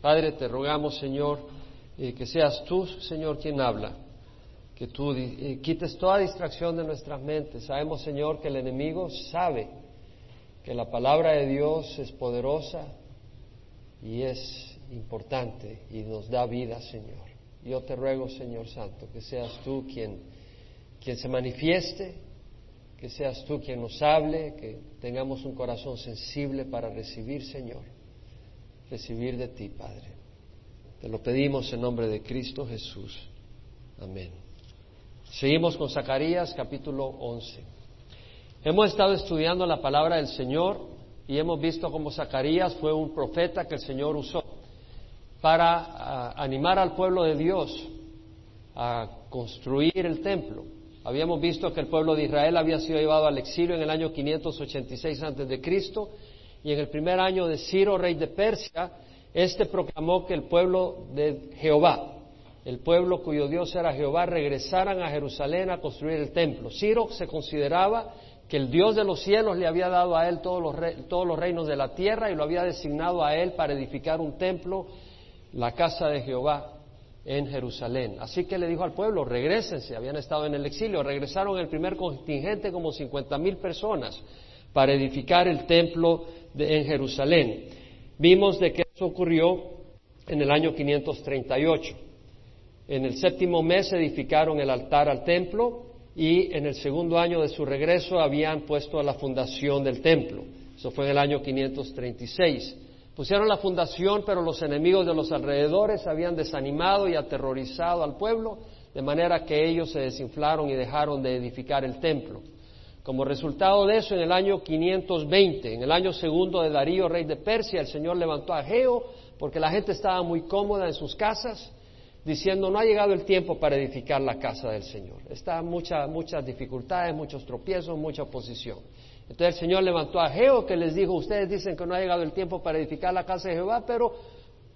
Padre, te rogamos, Señor, eh, que seas tú, Señor, quien habla, que tú eh, quites toda distracción de nuestras mentes. Sabemos, Señor, que el enemigo sabe que la palabra de Dios es poderosa y es importante y nos da vida, Señor. Yo te ruego, Señor Santo, que seas tú quien, quien se manifieste, que seas tú quien nos hable, que tengamos un corazón sensible para recibir, Señor recibir de ti, Padre. Te lo pedimos en nombre de Cristo Jesús. Amén. Seguimos con Zacarías capítulo 11. Hemos estado estudiando la palabra del Señor y hemos visto cómo Zacarías fue un profeta que el Señor usó para ah, animar al pueblo de Dios a construir el templo. Habíamos visto que el pueblo de Israel había sido llevado al exilio en el año 586 antes de Cristo y en el primer año de Ciro, rey de Persia, éste proclamó que el pueblo de Jehová, el pueblo cuyo Dios era Jehová, regresaran a Jerusalén a construir el templo. Ciro se consideraba que el Dios de los cielos le había dado a él todos los, todos los reinos de la tierra y lo había designado a él para edificar un templo, la casa de Jehová en Jerusalén. Así que le dijo al pueblo, regresense, habían estado en el exilio, regresaron el primer contingente como cincuenta mil personas para edificar el templo en Jerusalén. Vimos de que eso ocurrió en el año 538. En el séptimo mes edificaron el altar al templo y en el segundo año de su regreso habían puesto la fundación del templo. Eso fue en el año 536. Pusieron la fundación, pero los enemigos de los alrededores habían desanimado y aterrorizado al pueblo, de manera que ellos se desinflaron y dejaron de edificar el templo. Como resultado de eso, en el año 520, en el año segundo de Darío, rey de Persia, el Señor levantó a Geo porque la gente estaba muy cómoda en sus casas, diciendo no ha llegado el tiempo para edificar la casa del Señor. Está muchas muchas dificultades, muchos tropiezos, mucha oposición. Entonces el Señor levantó a Geo que les dijo, ustedes dicen que no ha llegado el tiempo para edificar la casa de Jehová, pero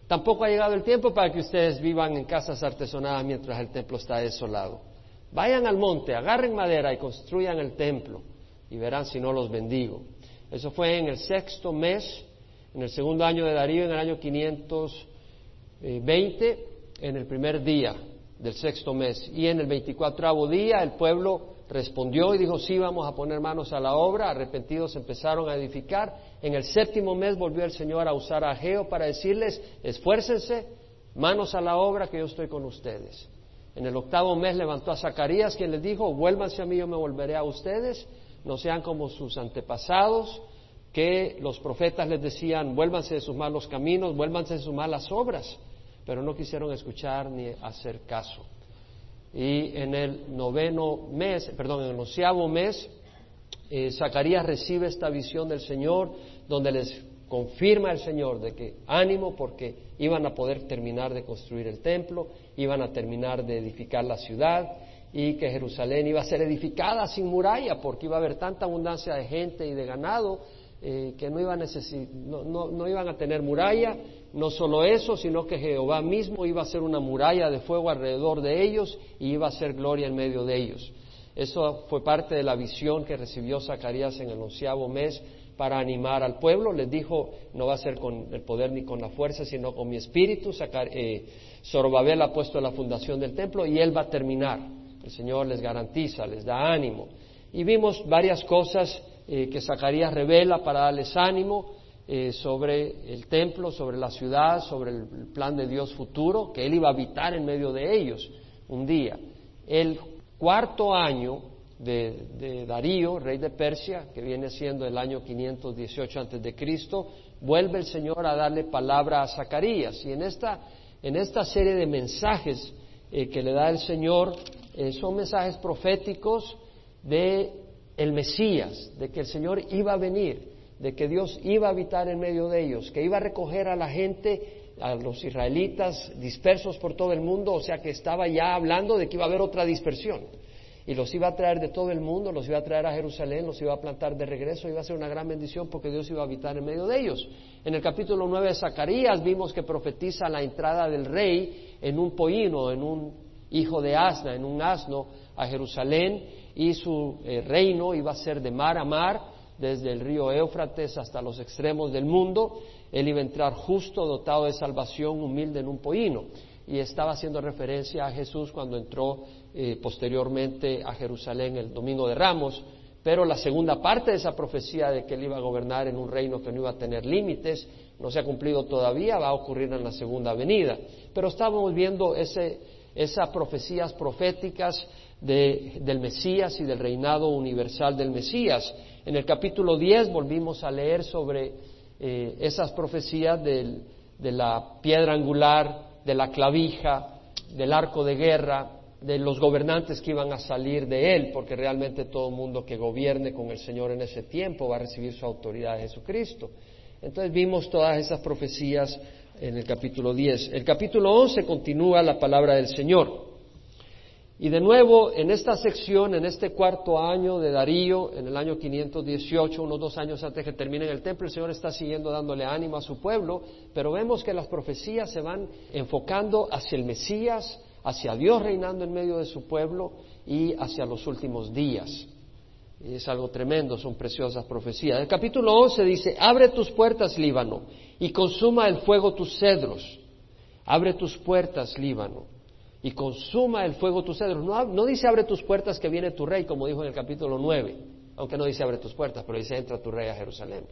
tampoco ha llegado el tiempo para que ustedes vivan en casas artesonadas mientras el templo está desolado. Vayan al monte, agarren madera y construyan el templo y verán si no los bendigo. Eso fue en el sexto mes, en el segundo año de Darío, en el año 520, en el primer día del sexto mes. Y en el veinticuatravo día el pueblo respondió y dijo, sí, vamos a poner manos a la obra. Arrepentidos empezaron a edificar. En el séptimo mes volvió el Señor a usar a Geo para decirles, esfuércense, manos a la obra, que yo estoy con ustedes. En el octavo mes levantó a Zacarías, quien les dijo, vuélvanse a mí, yo me volveré a ustedes, no sean como sus antepasados, que los profetas les decían, vuélvanse de sus malos caminos, vuélvanse de sus malas obras, pero no quisieron escuchar ni hacer caso. Y en el noveno mes, perdón, en el onceavo mes, eh, Zacarías recibe esta visión del Señor, donde les confirma el Señor de que ánimo porque iban a poder terminar de construir el templo, iban a terminar de edificar la ciudad y que Jerusalén iba a ser edificada sin muralla porque iba a haber tanta abundancia de gente y de ganado eh, que no, iba no, iban a tener muralla. No solo eso, sino que Jehová mismo iba a ser una muralla de fuego alrededor de ellos y iba a ser gloria en medio de ellos. Eso fue parte de la visión que recibió Zacarías en el onceavo mes para animar al pueblo. Les dijo, no va a ser con el poder ni con la fuerza, sino con mi espíritu. Eh, Zorobabel ha puesto la fundación del templo y él va a terminar. El Señor les garantiza, les da ánimo. Y vimos varias cosas eh, que Zacarías revela para darles ánimo eh, sobre el templo, sobre la ciudad, sobre el plan de Dios futuro, que él iba a habitar en medio de ellos un día. El cuarto año de, Darío, rey de Persia, que viene siendo el año 518 antes de Cristo, vuelve el Señor a darle palabra a Zacarías. Y en esta, en esta serie de mensajes eh, que le da el Señor, eh, son mensajes proféticos de el Mesías, de que el Señor iba a venir, de que Dios iba a habitar en medio de ellos, que iba a recoger a la gente, a los israelitas dispersos por todo el mundo, o sea que estaba ya hablando de que iba a haber otra dispersión y los iba a traer de todo el mundo, los iba a traer a Jerusalén, los iba a plantar de regreso, iba a ser una gran bendición porque Dios iba a habitar en medio de ellos. En el capítulo 9 de Zacarías vimos que profetiza la entrada del rey en un pollino, en un hijo de asna, en un asno a Jerusalén y su eh, reino iba a ser de mar a mar, desde el río Éufrates hasta los extremos del mundo. Él iba a entrar justo, dotado de salvación, humilde en un pollino. Y estaba haciendo referencia a Jesús cuando entró eh, posteriormente a Jerusalén el domingo de Ramos. Pero la segunda parte de esa profecía de que él iba a gobernar en un reino que no iba a tener límites no se ha cumplido todavía, va a ocurrir en la segunda venida. Pero estábamos viendo esas profecías proféticas del Mesías y del reinado universal del Mesías. En el capítulo 10 volvimos a leer sobre eh, esas profecías de la piedra angular, de la clavija, del arco de guerra, de los gobernantes que iban a salir de él, porque realmente todo mundo que gobierne con el Señor en ese tiempo va a recibir su autoridad de Jesucristo. Entonces vimos todas esas profecías en el capítulo 10. El capítulo 11 continúa la palabra del Señor. Y de nuevo, en esta sección, en este cuarto año de Darío, en el año 518, unos dos años antes que termine el templo, el Señor está siguiendo dándole ánimo a su pueblo, pero vemos que las profecías se van enfocando hacia el Mesías, hacia Dios reinando en medio de su pueblo y hacia los últimos días. Es algo tremendo, son preciosas profecías. El capítulo 11 dice, abre tus puertas, Líbano, y consuma el fuego tus cedros. Abre tus puertas, Líbano, y consuma el fuego tus cedros. No, dice abre tus puertas que viene tu rey, como dijo en el capítulo 9, aunque no dice abre tus puertas, pero dice entra tu rey a Jerusalén.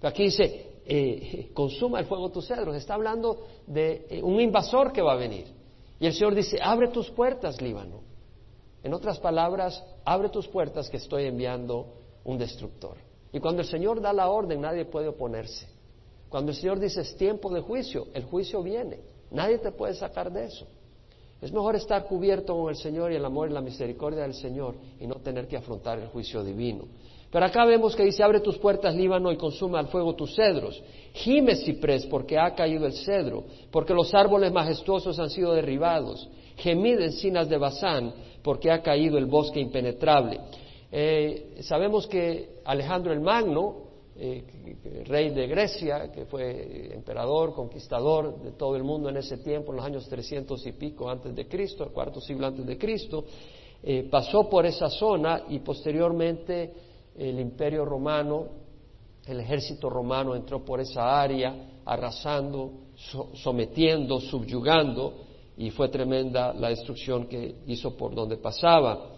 Pero aquí dice, eh, consuma el fuego tus cedros. Está hablando de eh, un invasor que va a venir. Y el Señor dice, abre tus puertas, Líbano. En otras palabras, abre tus puertas que estoy enviando un destructor. Y cuando el Señor da la orden, nadie puede oponerse. Cuando el Señor dice es tiempo de juicio, el juicio viene. Nadie te puede sacar de eso. Es mejor estar cubierto con el Señor y el amor y la misericordia del Señor y no tener que afrontar el juicio divino. Pero acá vemos que dice, abre tus puertas, Líbano, y consume al fuego tus cedros. Gime ciprés, porque ha caído el cedro, porque los árboles majestuosos han sido derribados. Gemid encinas de Bazán, porque ha caído el bosque impenetrable. Eh, sabemos que Alejandro el Magno, eh, rey de Grecia, que fue emperador, conquistador de todo el mundo en ese tiempo, en los años 300 y pico antes de Cristo, el cuarto siglo antes de Cristo, eh, pasó por esa zona y posteriormente el imperio romano, el ejército romano entró por esa área, arrasando, sometiendo, subyugando, y fue tremenda la destrucción que hizo por donde pasaba.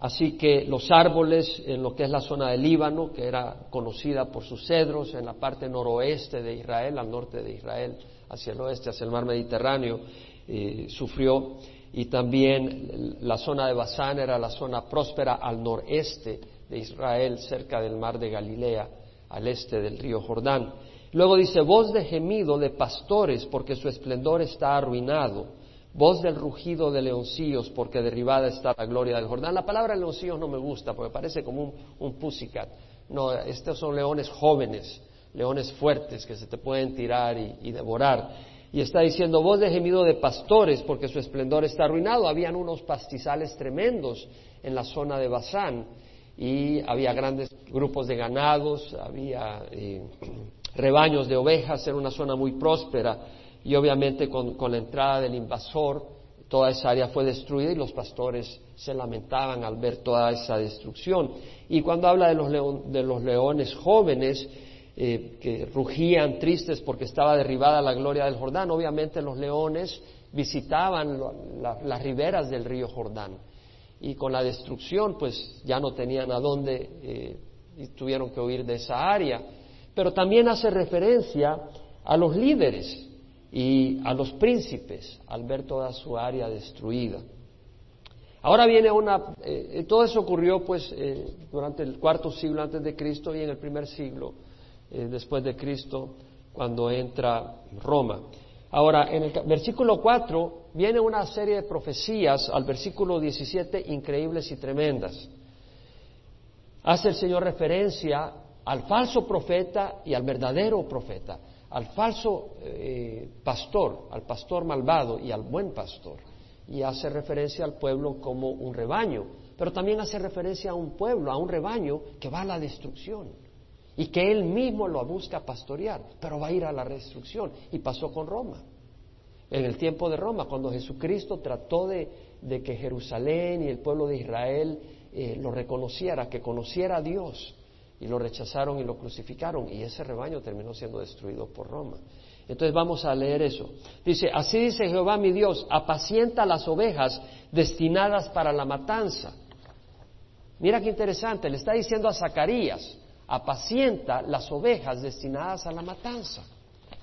Así que los árboles en lo que es la zona del Líbano, que era conocida por sus cedros, en la parte noroeste de Israel, al norte de Israel, hacia el oeste, hacia el mar Mediterráneo, eh, sufrió y también la zona de Basán era la zona próspera al noreste de Israel, cerca del mar de Galilea, al este del río Jordán. Luego dice, voz de gemido de pastores, porque su esplendor está arruinado, voz del rugido de leoncillos, porque derribada está la gloria del Jordán. La palabra leoncillos no me gusta, porque parece como un, un pussycat. No, estos son leones jóvenes, leones fuertes que se te pueden tirar y devorar y está diciendo voz de gemido de pastores porque su esplendor está arruinado. Habían unos pastizales tremendos en la zona de Bazán y había grandes grupos de ganados, había eh, rebaños de ovejas, era una zona muy próspera y obviamente con, la entrada del invasor toda esa área fue destruida y los pastores se lamentaban al ver toda esa destrucción. Y cuando habla de los, de los leones jóvenes, eh, que rugían tristes porque estaba derribada la gloria del Jordán. Obviamente los leones visitaban las riberas del río Jordán y con la destrucción pues ya no tenían a dónde eh, y tuvieron que huir de esa área. Pero también hace referencia a los líderes y a los príncipes al ver toda su área destruida. Ahora viene una, eh, todo eso ocurrió pues durante el cuarto siglo antes de Cristo y en el primer siglo eh, después de Cristo cuando entra Roma. Ahora, en el versículo 4 viene una serie de profecías al versículo 17 increíbles y tremendas. Hace el Señor referencia al falso profeta y al verdadero profeta, al falso eh, pastor, al pastor malvado y al buen pastor. Y hace referencia al pueblo como un rebaño, pero también hace referencia a un pueblo, a un rebaño que va a la destrucción y que él mismo lo busca pastorear, pero va a ir a la destrucción. Y pasó con Roma. En el tiempo de Roma, cuando Jesucristo trató de, que Jerusalén y el pueblo de Israel eh, lo reconociera, que conociera a Dios, y lo rechazaron y lo crucificaron y ese rebaño terminó siendo destruido por Roma. Entonces vamos a leer eso. Dice, así dice Jehová mi Dios, apacienta las ovejas destinadas para la matanza. Mira qué interesante, le está diciendo a Zacarías, apacienta las ovejas destinadas a la matanza.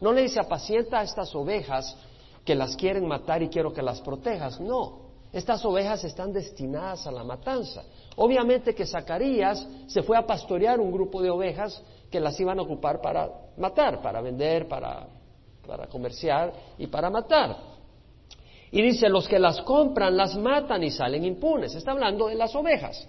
No le dice apacienta a estas ovejas que las quieren matar y quiero que las protejas. No, estas ovejas están destinadas a la matanza. Obviamente que Zacarías se fue a pastorear un grupo de ovejas que las iban a ocupar para matar, para vender, para, para comerciar y para matar. Y dice, los que las compran las matan y salen impunes. Está hablando de las ovejas.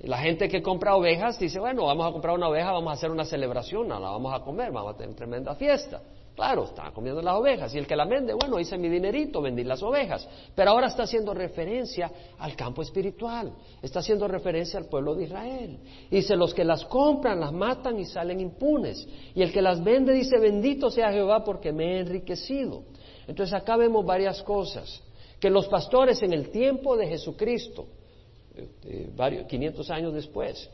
La gente que compra ovejas dice, bueno, vamos a comprar una oveja, vamos a hacer una celebración, la vamos a comer, vamos a tener tremenda fiesta. Claro, están comiendo las ovejas. Y el que la vende, bueno, hice mi dinerito, vendí las ovejas. Pero ahora está haciendo referencia al campo espiritual. Está haciendo referencia al pueblo de Israel. Dice, los que las compran, las matan y salen impunes. Y el que las vende dice, bendito sea Jehová porque me he enriquecido. Entonces acá vemos varias cosas. Que los pastores en el tiempo de Jesucristo, eh, varios, 500 años después,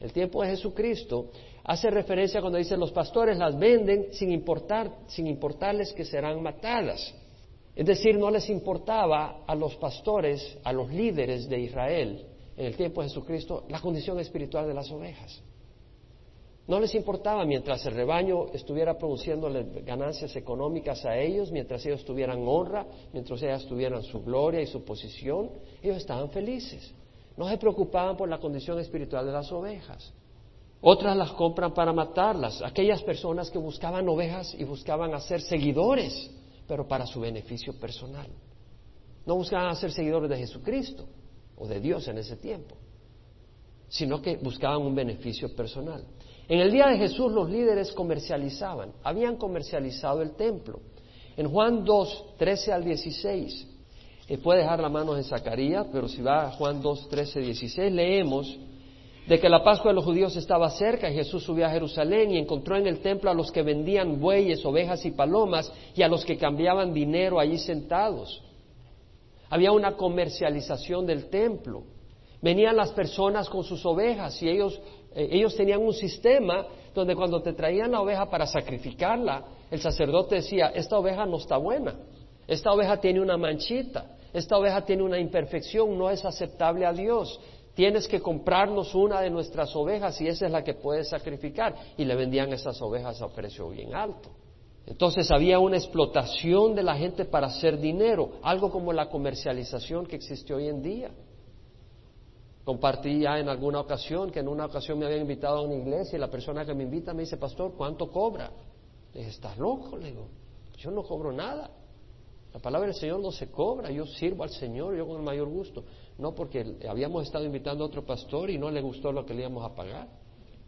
el tiempo de Jesucristo, hace referencia cuando dice los pastores las venden sin importar, sin importarles que serán matadas. Es decir, no les importaba a los pastores, a los líderes de Israel en el tiempo de Jesucristo, la condición espiritual de las ovejas. No les importaba mientras el rebaño estuviera produciendo ganancias económicas a ellos, mientras ellos tuvieran honra, mientras ellas tuvieran su gloria y su posición, ellos estaban felices. No se preocupaban por la condición espiritual de las ovejas. Otras las compran para matarlas, aquellas personas que buscaban ovejas y buscaban hacer seguidores, pero para su beneficio personal. No buscaban hacer seguidores de Jesucristo o de Dios en ese tiempo, sino que buscaban un beneficio personal. En el día de Jesús los líderes comercializaban, habían comercializado el templo. En Juan 2, 13 al 16, eh, puede dejar la mano en Zacarías, pero si va a Juan 2, 13, 16, leemos de que la Pascua de los judíos estaba cerca Jesús subió a Jerusalén y encontró en el templo a los que vendían bueyes, ovejas y palomas y a los que cambiaban dinero allí sentados. Había una comercialización del templo. Venían las personas con sus ovejas y ellos, eh, ellos tenían un sistema donde cuando te traían la oveja para sacrificarla, el sacerdote decía, esta oveja no está buena, esta oveja tiene una manchita, esta oveja tiene una imperfección, no es aceptable a Dios tienes que comprarnos una de nuestras ovejas y esa es la que puedes sacrificar. Y le vendían esas ovejas a precio bien alto. Entonces había una explotación de la gente para hacer dinero, algo como la comercialización que existe hoy en día. Compartí ya en alguna ocasión que en una ocasión me habían invitado a una iglesia y la persona que me invita me dice, pastor, ¿cuánto cobra? Le dije, ¿estás loco? Le digo, yo no cobro nada. La palabra del Señor no se cobra, yo sirvo al Señor, yo con el mayor gusto. No, porque habíamos estado invitando a otro pastor y no le gustó lo que le íbamos a pagar.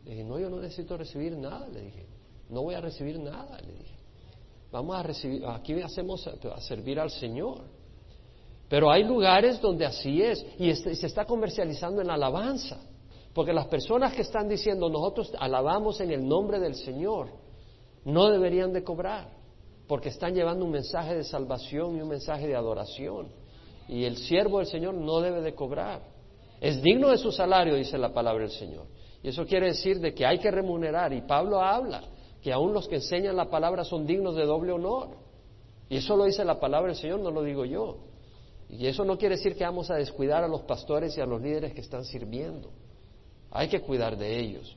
Le dije, no, yo no necesito recibir nada, le dije. No voy a recibir nada, le dije. Vamos a recibir, aquí hacemos a, servir al Señor. Pero hay lugares donde así es y se está comercializando en alabanza. Porque las personas que están diciendo nosotros alabamos en el nombre del Señor, no deberían de cobrar, porque están llevando un mensaje de salvación y un mensaje de adoración. Y el siervo del Señor no debe de cobrar. Es digno de su salario, dice la palabra del Señor. Y eso quiere decir de que hay que remunerar. Y Pablo habla que aún los que enseñan la palabra son dignos de doble honor. Y eso lo dice la palabra del Señor, no lo digo yo. Y eso no quiere decir que vamos a descuidar a los pastores y a los líderes que están sirviendo. Hay que cuidar de ellos.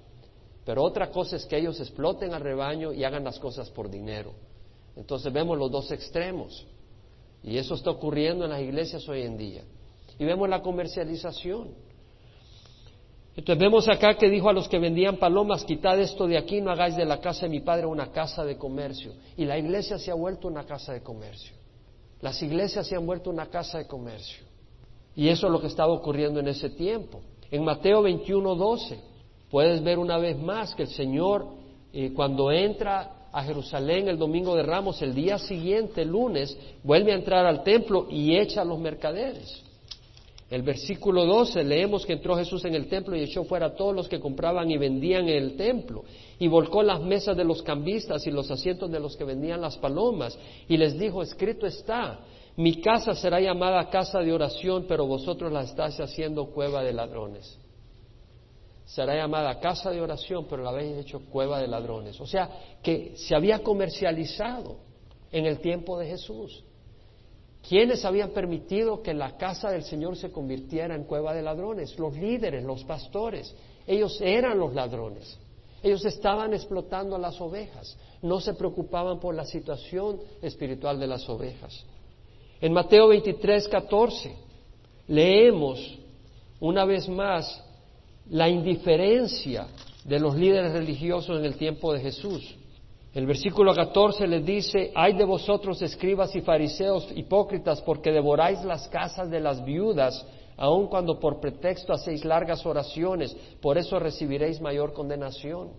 Pero otra cosa es que ellos exploten al rebaño y hagan las cosas por dinero. Entonces vemos los dos extremos. Y eso está ocurriendo en las iglesias hoy en día. Y vemos la comercialización. Entonces vemos acá que dijo a los que vendían palomas, quitad esto de aquí, no hagáis de la casa de mi padre una casa de comercio. Y la iglesia se ha vuelto una casa de comercio. Las iglesias se han vuelto una casa de comercio. Y eso es lo que estaba ocurriendo en ese tiempo. En Mateo 21, 12, puedes ver una vez más que el Señor, eh, cuando entra a Jerusalén el domingo de Ramos, el día siguiente, lunes, vuelve a entrar al templo y echa a los mercaderes. El versículo 12 leemos que entró Jesús en el templo y echó fuera a todos los que compraban y vendían en el templo y volcó las mesas de los cambistas y los asientos de los que vendían las palomas y les dijo, escrito está, mi casa será llamada casa de oración, pero vosotros la estáis haciendo cueva de ladrones. Será llamada casa de oración, pero la habéis hecho cueva de ladrones. O sea, que se había comercializado en el tiempo de Jesús. ¿Quiénes habían permitido que la casa del Señor se convirtiera en cueva de ladrones? Los líderes, los pastores. Ellos eran los ladrones. Ellos estaban explotando a las ovejas. No se preocupaban por la situación espiritual de las ovejas. En Mateo 23, 14 leemos una vez más la indiferencia de los líderes religiosos en el tiempo de Jesús. El versículo 14 les dice, hay de vosotros escribas y fariseos hipócritas porque devoráis las casas de las viudas, aun cuando por pretexto hacéis largas oraciones, por eso recibiréis mayor condenación.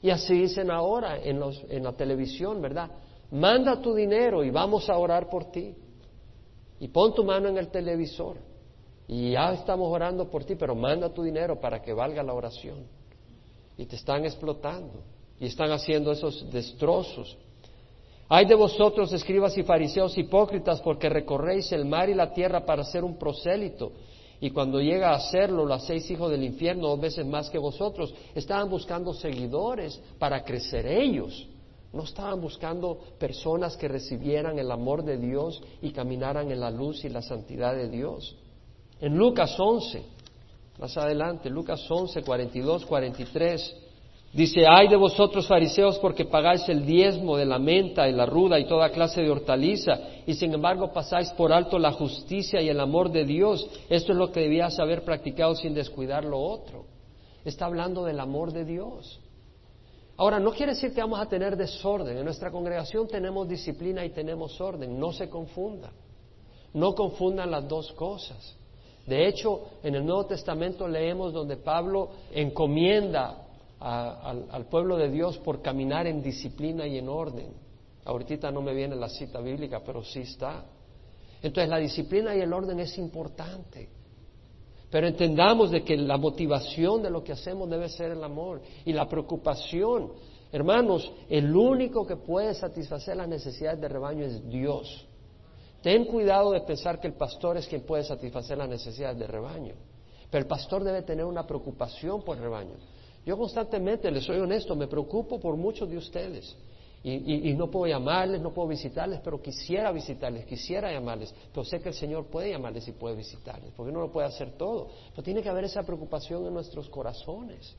Y así dicen ahora en, en la televisión, ¿verdad? Manda tu dinero y vamos a orar por ti. Y pon tu mano en el televisor. Y ya estamos orando por ti, pero manda tu dinero para que valga la oración. Y te están explotando y están haciendo esos destrozos. Hay de vosotros, escribas y fariseos hipócritas, porque recorréis el mar y la tierra para ser un prosélito, y cuando llega a hacerlo lo hacéis hijo del infierno dos veces más que vosotros. Estaban buscando seguidores para crecer ellos. No estaban buscando personas que recibieran el amor de Dios y caminaran en la luz y la santidad de Dios. En Lucas 11, más adelante, Lucas 11, 42, 43, dice, ay de vosotros fariseos porque pagáis el diezmo de la menta y la ruda y toda clase de hortaliza y sin embargo pasáis por alto la justicia y el amor de Dios. Esto es lo que debías haber practicado sin descuidar lo otro. Está hablando del amor de Dios. Ahora, no quiere decir que vamos a tener desorden. En nuestra congregación tenemos disciplina y tenemos orden. No se confunda. No confundan las dos cosas. De hecho, en el Nuevo Testamento leemos donde Pablo encomienda al, pueblo de Dios por caminar en disciplina y en orden. Ahorita no me viene la cita bíblica, pero sí está. Entonces la disciplina y el orden es importante. Pero entendamos de que la motivación de lo que hacemos debe ser el amor y la preocupación. Hermanos, el único que puede satisfacer las necesidades de rebaño es Dios. Ten cuidado de pensar que el pastor es quien puede satisfacer las necesidades de rebaño. Pero el pastor debe tener una preocupación por el rebaño. Yo constantemente, les soy honesto, me preocupo por muchos de ustedes. Y, no puedo llamarles, no puedo visitarles, pero quisiera visitarles, quisiera llamarles. Pero sé que el Señor puede llamarles y puede visitarles, porque no lo puede hacer todo. Pero tiene que haber esa preocupación en nuestros corazones.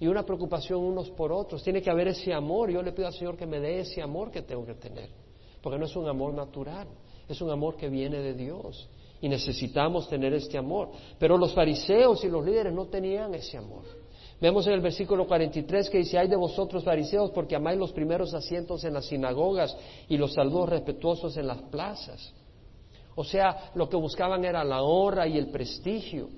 Y una preocupación unos por otros. Tiene que haber ese amor. Yo le pido al Señor que me dé ese amor que tengo que tener. Porque no es un amor natural es un amor que viene de Dios y necesitamos tener este amor. Pero los fariseos y los líderes no tenían ese amor. Vemos en el versículo 43 que dice, hay de vosotros fariseos porque amáis los primeros asientos en las sinagogas y los saludos respetuosos en las plazas. O sea, lo que buscaban era la honra y el prestigio.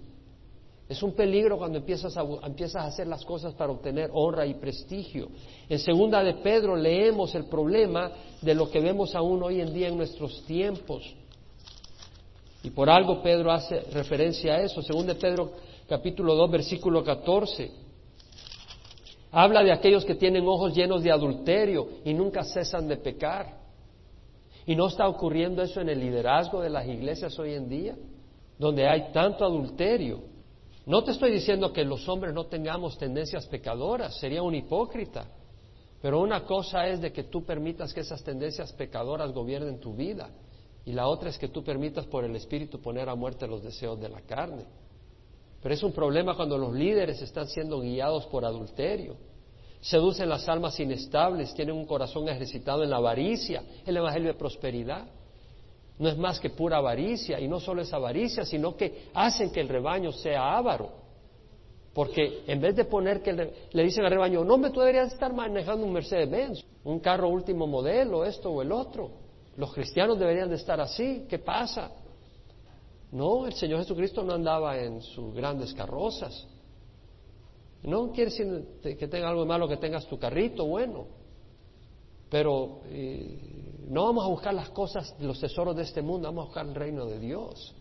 Es un peligro cuando empiezas a, empiezas a hacer las cosas para obtener honra y prestigio. En segunda de Pedro leemos el problema de lo que vemos aún hoy en día en nuestros tiempos. Y por algo Pedro hace referencia a eso. Segunda de Pedro capítulo 2 versículo 14. Habla de aquellos que tienen ojos llenos de adulterio y nunca cesan de pecar. Y no está ocurriendo eso en el liderazgo de las iglesias hoy en día, donde hay tanto adulterio. No te estoy diciendo que los hombres no tengamos tendencias pecadoras, sería un hipócrita. Pero una cosa es de que tú permitas que esas tendencias pecadoras gobiernen tu vida y la otra es que tú permitas por el Espíritu poner a muerte los deseos de la carne. Pero es un problema cuando los líderes están siendo guiados por adulterio. Seducen las almas inestables, tienen un corazón ejercitado en la avaricia, el Evangelio de prosperidad no es más que pura avaricia, y no solo es avaricia, sino que hacen que el rebaño sea avaro. Porque en vez de poner que le, dicen al rebaño, no, me tú deberías estar manejando un Mercedes-Benz, un carro último modelo, esto o el otro. Los cristianos deberían de estar así. ¿Qué pasa? No, el Señor Jesucristo no andaba en sus grandes carrozas. No quiere decir que tenga algo de malo que tengas tu carrito, bueno. Pero eh, no vamos a buscar las cosas, los tesoros de este mundo, vamos a buscar el reino de Dios.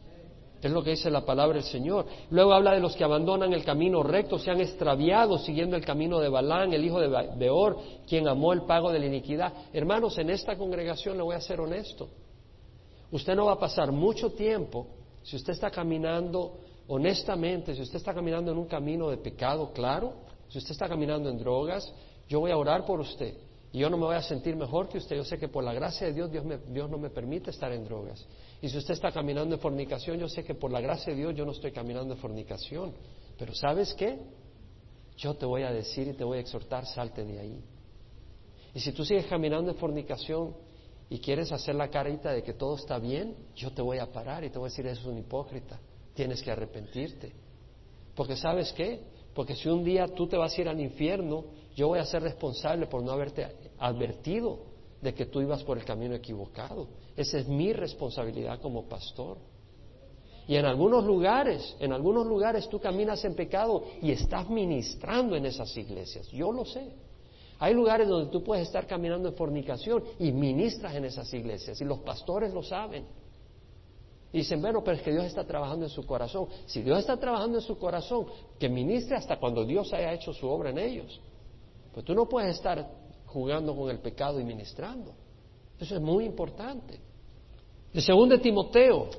Es lo que dice la palabra del Señor. Luego habla de los que abandonan el camino recto, se han extraviado siguiendo el camino de Balán, el hijo de Beor, quien amó el pago de la iniquidad. Hermanos, en esta congregación le voy a ser honesto. Usted no va a pasar mucho tiempo, si usted está caminando honestamente, si usted está caminando en un camino de pecado, claro, si usted está caminando en drogas, yo voy a orar por usted. Y yo no me voy a sentir mejor que usted. Yo sé que por la gracia de Dios, Dios, no me permite estar en drogas. Y si usted está caminando en fornicación, yo sé que por la gracia de Dios yo no estoy caminando en fornicación. Pero ¿sabes qué? Yo te voy a decir y te voy a exhortar, salte de ahí. Y si tú sigues caminando en fornicación y quieres hacer la carita de que todo está bien, yo te voy a parar y te voy a decir, eso es un hipócrita, tienes que arrepentirte. Porque ¿sabes qué? Porque si un día tú te vas a ir al infierno, yo voy a ser responsable por no haberte advertido de que tú ibas por el camino equivocado. Esa es mi responsabilidad como pastor. Y en algunos lugares, en algunos lugares tú caminas en pecado y estás ministrando en esas iglesias. Yo lo sé. Hay lugares donde tú puedes estar caminando en fornicación y ministras en esas iglesias y los pastores lo saben. Y dicen, bueno, pero es que Dios está trabajando en su corazón. Si Dios está trabajando en su corazón, que ministre hasta cuando Dios haya hecho su obra en ellos. Pues tú no puedes estar jugando con el pecado y ministrando. Eso es muy importante. El segundo de Timoteo,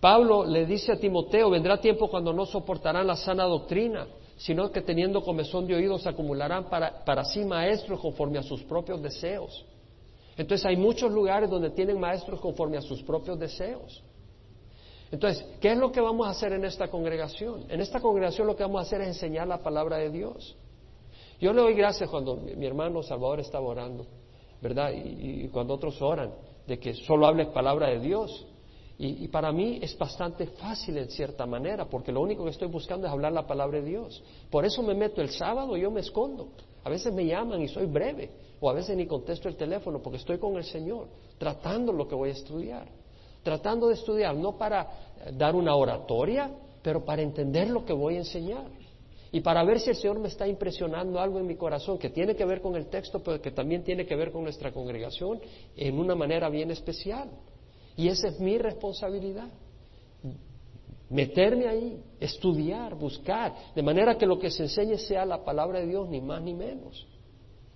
Pablo le dice a Timoteo, vendrá tiempo cuando no soportarán la sana doctrina, sino que teniendo comezón de oídos acumularán para, para sí maestros conforme a sus propios deseos. Entonces hay muchos lugares donde tienen maestros conforme a sus propios deseos. Entonces, ¿qué es lo que vamos a hacer en esta congregación? En esta congregación lo que vamos a hacer es enseñar la palabra de Dios. Yo le doy gracias cuando mi, hermano Salvador estaba orando, ¿verdad? Y, cuando otros oran, de que solo hables palabra de Dios. Y, para mí es bastante fácil en cierta manera, porque lo único que estoy buscando es hablar la palabra de Dios. Por eso me meto el sábado y yo me escondo. A veces me llaman y soy breve, o a veces ni contesto el teléfono porque estoy con el Señor, tratando lo que voy a estudiar. Tratando de estudiar, no para dar una oratoria, pero para entender lo que voy a enseñar. Y para ver si el Señor me está impresionando algo en mi corazón que tiene que ver con el texto, pero que también tiene que ver con nuestra congregación en una manera bien especial. Y esa es mi responsabilidad. Meterme ahí, estudiar, buscar, de manera que lo que se enseñe sea la palabra de Dios, ni más ni menos.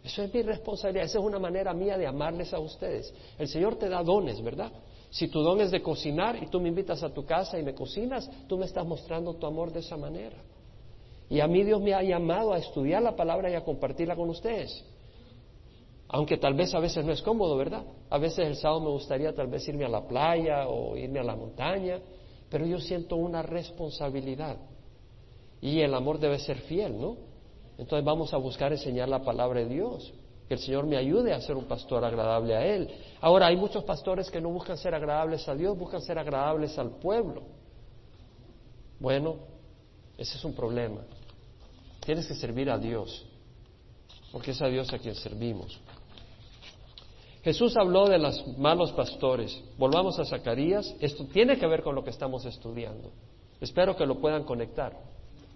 Eso es mi responsabilidad, esa es una manera mía de amarles a ustedes. El Señor te da dones, ¿verdad? Si tu don es de cocinar y tú me invitas a tu casa y me cocinas, tú me estás mostrando tu amor de esa manera. Y a mí Dios me ha llamado a estudiar la palabra y a compartirla con ustedes. Aunque tal vez a veces no es cómodo, ¿verdad? A veces el sábado me gustaría tal vez irme a la playa o irme a la montaña, pero yo siento una responsabilidad. Y el amor debe ser fiel, ¿no? Entonces vamos a buscar enseñar la palabra de Dios. Que el Señor me ayude a ser un pastor agradable a Él. Ahora, hay muchos pastores que no buscan ser agradables a Dios, buscan ser agradables al pueblo. Bueno, ese es un problema. Tienes que servir a Dios, porque es a Dios a quien servimos. Jesús habló de los malos pastores. Volvamos a Zacarías. Esto tiene que ver con lo que estamos estudiando. Espero que lo puedan conectar.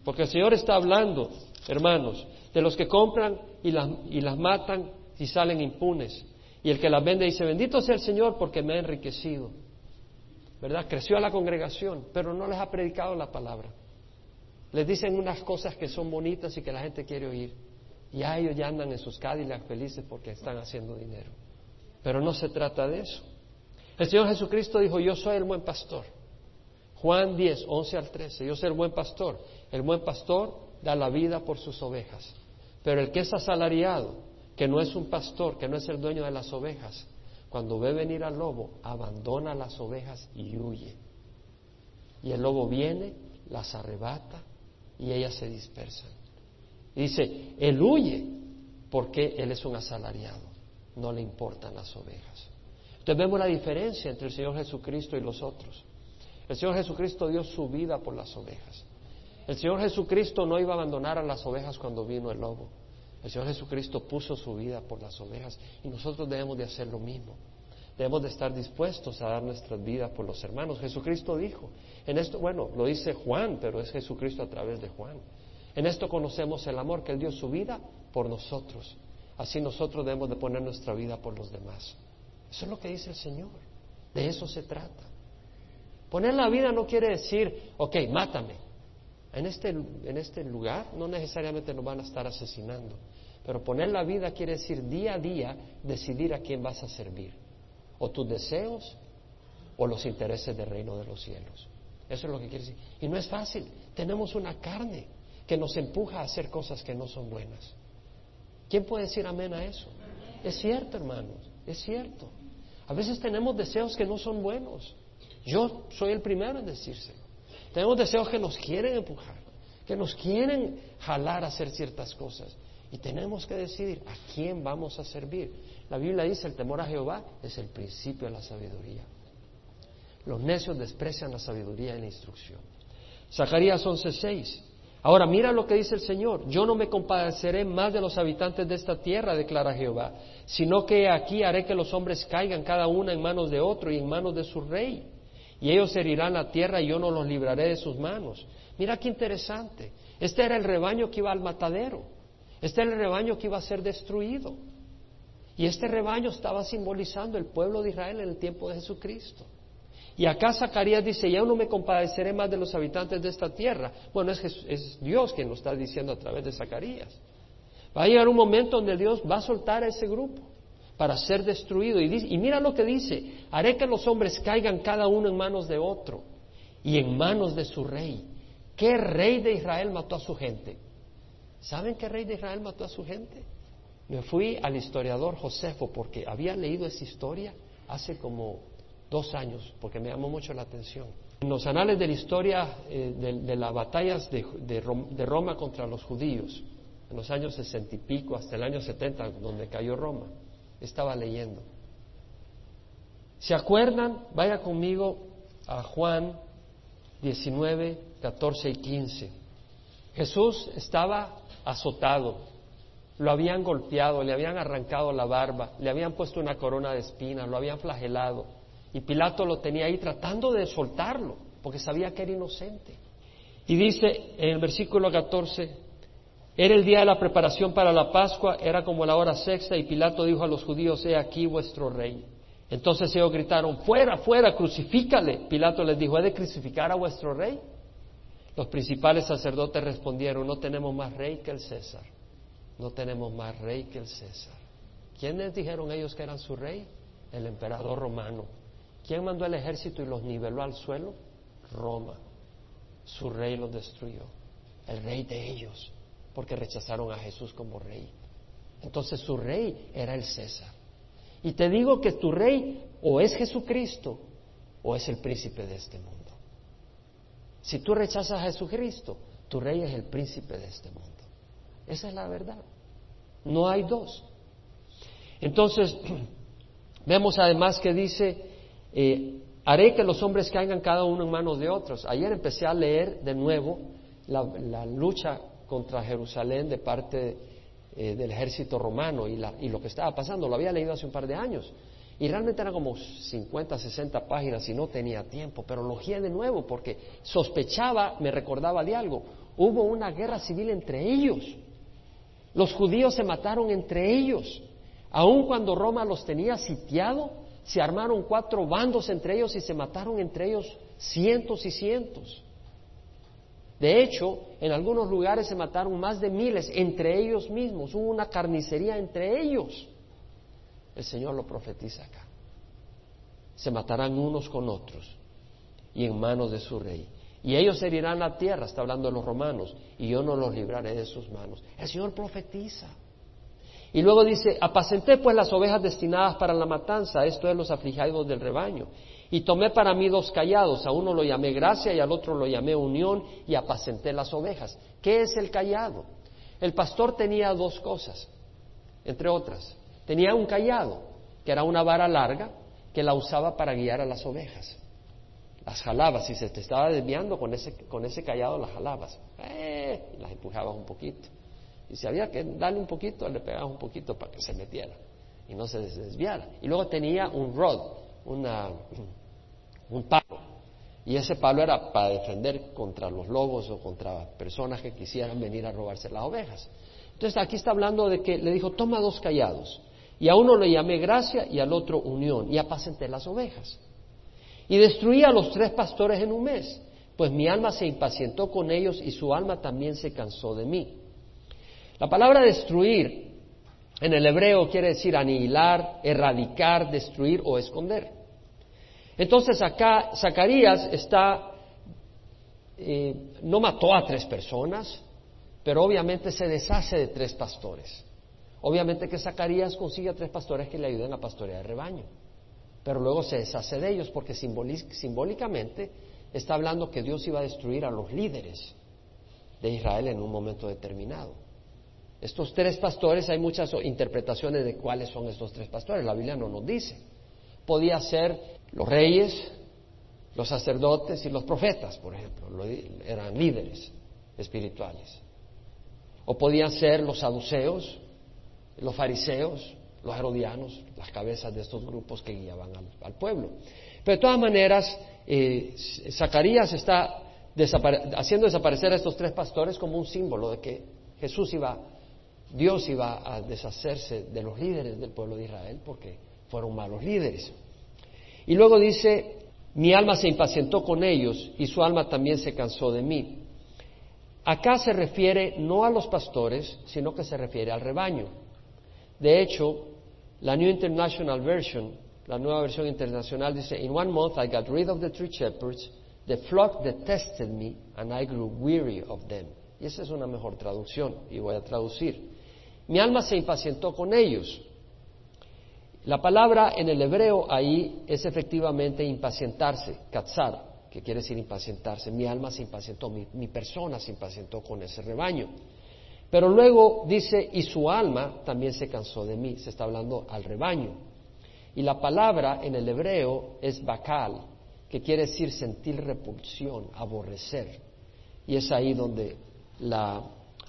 Porque el Señor está hablando, hermanos, de los que compran y las, y las matan y salen impunes. Y el que las vende dice, bendito sea el Señor porque me ha enriquecido. ¿Verdad? Creció a la congregación, pero no les ha predicado la palabra. Les dicen unas cosas que son bonitas y que la gente quiere oír. Y a ellos ya andan en sus Cadillacs felices porque están haciendo dinero. Pero no se trata de eso. El Señor Jesucristo dijo, yo soy el buen pastor. Juan 10, 11 al 13, yo soy el buen pastor. El buen pastor da la vida por sus ovejas. Pero el que es asalariado, que no es un pastor, que no es el dueño de las ovejas, cuando ve venir al lobo, abandona las ovejas y huye. Y el lobo viene, las arrebata y ellas se dispersan. Y dice, él huye porque él es un asalariado no le importan las ovejas. Entonces vemos la diferencia entre el Señor Jesucristo y los otros. El Señor Jesucristo dio su vida por las ovejas. El Señor Jesucristo no iba a abandonar a las ovejas cuando vino el lobo. El Señor Jesucristo puso su vida por las ovejas y nosotros debemos de hacer lo mismo. Debemos de estar dispuestos a dar nuestras vidas por los hermanos. Jesucristo dijo, en esto, bueno, lo dice Juan, pero es Jesucristo a través de Juan. En esto conocemos el amor que Él dio su vida por nosotros. Así nosotros debemos de poner nuestra vida por los demás. Eso es lo que dice el Señor. De eso se trata. Poner la vida no quiere decir, ok, mátame. En este, en este lugar no necesariamente nos van a estar asesinando. Pero poner la vida quiere decir día a día decidir a quién vas a servir. O tus deseos o los intereses del reino de los cielos. Eso es lo que quiere decir. Y no es fácil. Tenemos una carne que nos empuja a hacer cosas que no son buenas. ¿Quién puede decir amén a eso? Es cierto, hermanos, es cierto. A veces tenemos deseos que no son buenos. Yo soy el primero en decirse. Tenemos deseos que nos quieren empujar, que nos quieren jalar a hacer ciertas cosas. Y tenemos que decidir a quién vamos a servir. La Biblia dice, el temor a Jehová es el principio de la sabiduría. Los necios desprecian la sabiduría y la instrucción. Zacarías 11:6. Ahora mira lo que dice el Señor. Yo no me compadeceré más de los habitantes de esta tierra, declara Jehová, sino que aquí haré que los hombres caigan cada uno en manos de otro y en manos de su rey. Y ellos herirán la tierra y yo no los libraré de sus manos. Mira qué interesante. Este era el rebaño que iba al matadero. Este era el rebaño que iba a ser destruido. Y este rebaño estaba simbolizando el pueblo de Israel en el tiempo de Jesucristo. Y acá Zacarías dice, ya no me compadeceré más de los habitantes de esta tierra. Bueno, es, es Dios quien lo está diciendo a través de Zacarías. Va a llegar un momento donde Dios va a soltar a ese grupo para ser destruido. Y, y mira lo que dice, haré que los hombres caigan cada uno en manos de otro y en manos de su rey. ¿Qué rey de Israel mató a su gente? ¿Saben qué rey de Israel mató a su gente? Me fui al historiador Josefo porque había leído esa historia hace como dos años, porque me llamó mucho la atención. En los anales de la historia eh, de, las batallas de, Roma contra los judíos, en los años sesenta y pico hasta el año setenta, donde cayó Roma, estaba leyendo. ¿Se acuerdan? Vaya conmigo a Juan 19, 14 y 15. Jesús estaba azotado, lo habían golpeado, le habían arrancado la barba, le habían puesto una corona de espinas, lo habían flagelado, y Pilato lo tenía ahí tratando de soltarlo, porque sabía que era inocente. Y dice en el versículo 14, era el día de la preparación para la Pascua, era como la hora sexta, y Pilato dijo a los judíos, he aquí vuestro rey. Entonces ellos gritaron, fuera, fuera, crucifícale. Pilato les dijo, ¿he de crucificar a vuestro rey? Los principales sacerdotes respondieron, no tenemos más rey que el César. No tenemos más rey que el César. ¿Quiénes dijeron ellos que eran su rey? El emperador romano. ¿Quién mandó el ejército y los niveló al suelo? Roma. Su rey los destruyó. El rey de ellos, porque rechazaron a Jesús como rey. Entonces su rey era el César. Y te digo que tu rey o es Jesucristo o es el príncipe de este mundo. Si tú rechazas a Jesucristo, tu rey es el príncipe de este mundo. Esa es la verdad. No hay dos. Entonces, vemos además que dice eh, haré que los hombres caigan cada uno en manos de otros. Ayer empecé a leer de nuevo la, lucha contra Jerusalén de parte eh, del ejército romano y, y, lo que estaba pasando. Lo había leído hace un par de años. Y realmente eran como 50, 60 páginas y no tenía tiempo, pero lo guié de nuevo porque sospechaba, me recordaba de algo. Hubo una guerra civil entre ellos. Los judíos se mataron entre ellos. Aun cuando Roma los tenía sitiado, se armaron cuatro bandos entre ellos y se mataron entre ellos cientos y cientos. De hecho, en algunos lugares se mataron más de miles entre ellos mismos, hubo una carnicería entre ellos. El Señor lo profetiza acá. Se matarán unos con otros y en manos de su rey. Y ellos herirán la tierra, está hablando de los romanos, y yo no los libraré de sus manos. El Señor profetiza. Y luego dice, apacenté pues las ovejas destinadas para la matanza, esto es los afligidos del rebaño. Y tomé para mí dos callados, a uno lo llamé gracia y al otro lo llamé unión y apacenté las ovejas. ¿Qué es el callado? El pastor tenía dos cosas, entre otras. Tenía un callado, que era una vara larga, que la usaba para guiar a las ovejas. Las jalabas, si se te estaba desviando con ese, con ese callado, las jalabas. Eh, las empujabas un poquito. Y si había que darle un poquito, le pegaba un poquito para que se metiera y no se desviara. Y luego tenía un rod, una, un palo. Y ese palo era para defender contra los lobos o contra personas que quisieran venir a robarse las ovejas. Entonces aquí está hablando de que le dijo, toma dos callados. Y a uno le llamé gracia y al otro unión. Y apacenté las ovejas. Y destruí a los tres pastores en un mes. Pues mi alma se impacientó con ellos y su alma también se cansó de mí. La palabra destruir en el hebreo quiere decir aniquilar, erradicar, destruir o esconder. Entonces acá Zacarías está eh, no mató a tres personas, pero obviamente se deshace de tres pastores. Obviamente que Zacarías consigue a tres pastores que le ayuden a pastorear el rebaño, pero luego se deshace de ellos porque simbólicamente está hablando que Dios iba a destruir a los líderes de Israel en un momento determinado. Estos tres pastores, hay muchas interpretaciones de cuáles son estos tres pastores, la Biblia no nos dice. Podía ser los reyes, los sacerdotes y los profetas, por ejemplo, eran líderes espirituales. O podían ser los saduceos, los fariseos, los herodianos, las cabezas de estos grupos que guiaban al, pueblo. Pero de todas maneras, eh, Zacarías está haciendo desaparecer a estos tres pastores como un símbolo de que Jesús iba, Dios iba a deshacerse de los líderes del pueblo de Israel porque fueron malos líderes. Y luego dice, mi alma se impacientó con ellos y su alma también se cansó de mí. Acá se refiere no a los pastores, sino que se refiere al rebaño. De hecho, la New International Version, la nueva versión internacional dice, In one month I got rid of the three shepherds, the flock detested me, and I grew weary of them. Y esa es una mejor traducción, y voy a traducir. Mi alma se impacientó con ellos. La palabra en el hebreo ahí es efectivamente impacientarse, katzar, que quiere decir impacientarse. Mi alma se impacientó, mi, mi persona se impacientó con ese rebaño. Pero luego dice, y su alma también se cansó de mí, se está hablando al rebaño. Y la palabra en el hebreo es bakal, que quiere decir sentir repulsión, aborrecer. Y es ahí donde la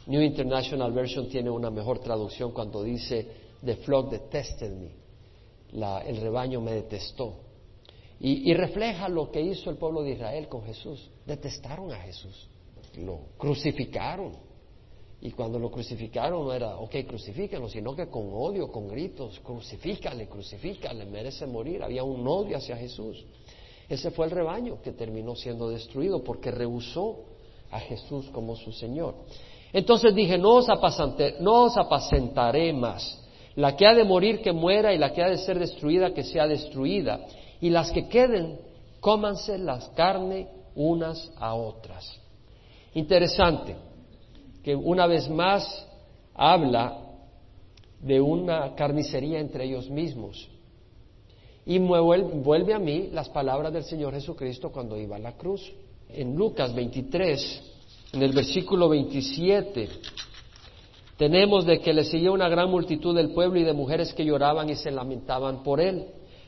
New International Version tiene una mejor traducción cuando dice, the flock detested me, el rebaño me detestó. y refleja lo que hizo el pueblo de Israel con Jesús. Detestaron a Jesús, lo crucificaron y cuando lo crucificaron no era, ok, crucifíquenlo, sino que con odio, con gritos, crucifícale, crucifícale, merece morir. Había un odio hacia Jesús. Ese fue el rebaño que terminó siendo destruido porque rehusó a Jesús como su Señor. Entonces dije, no os, no os apacentaré más. La que ha de morir que muera y la que ha de ser destruida que sea destruida. Y las que queden, cómanse las carne unas a otras. Interesante que una vez más habla de una carnicería entre ellos mismos. Y vuelve a mí las palabras del Señor Jesucristo cuando iba a la cruz. En Lucas 23, en el versículo 27, tenemos de que le seguía una gran multitud del pueblo y de mujeres que lloraban y se lamentaban por él.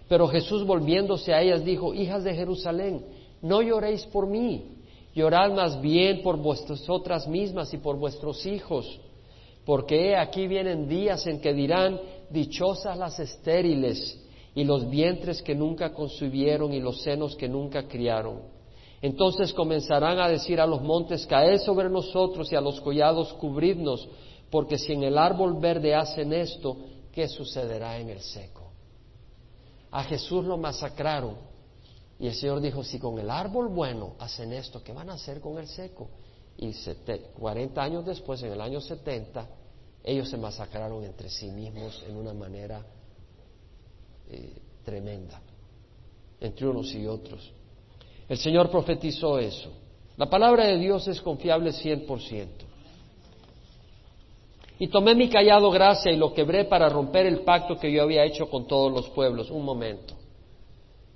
Pero Jesús volviéndose a ellas dijo, hijas de Jerusalén, no lloréis por mí, Llorad más bien por otras mismas y por vuestros hijos, porque aquí vienen días en que dirán, dichosas las estériles y los vientres que nunca concibieron y los senos que nunca criaron. Entonces comenzarán a decir a los montes, caed sobre nosotros y a los collados cubridnos, porque si en el árbol verde hacen esto, ¿qué sucederá en el seco? A Jesús lo masacraron y el Señor dijo, si con el árbol bueno hacen esto, ¿qué van a hacer con el seco? Y 40 años después, en el año 70, ellos se masacraron entre sí mismos en una manera eh, tremenda, entre unos y otros. El Señor profetizó eso. La palabra de Dios es confiable 100%. Y tomé mi callado gracia y lo quebré para romper el pacto que yo había hecho con todos los pueblos. Un momento.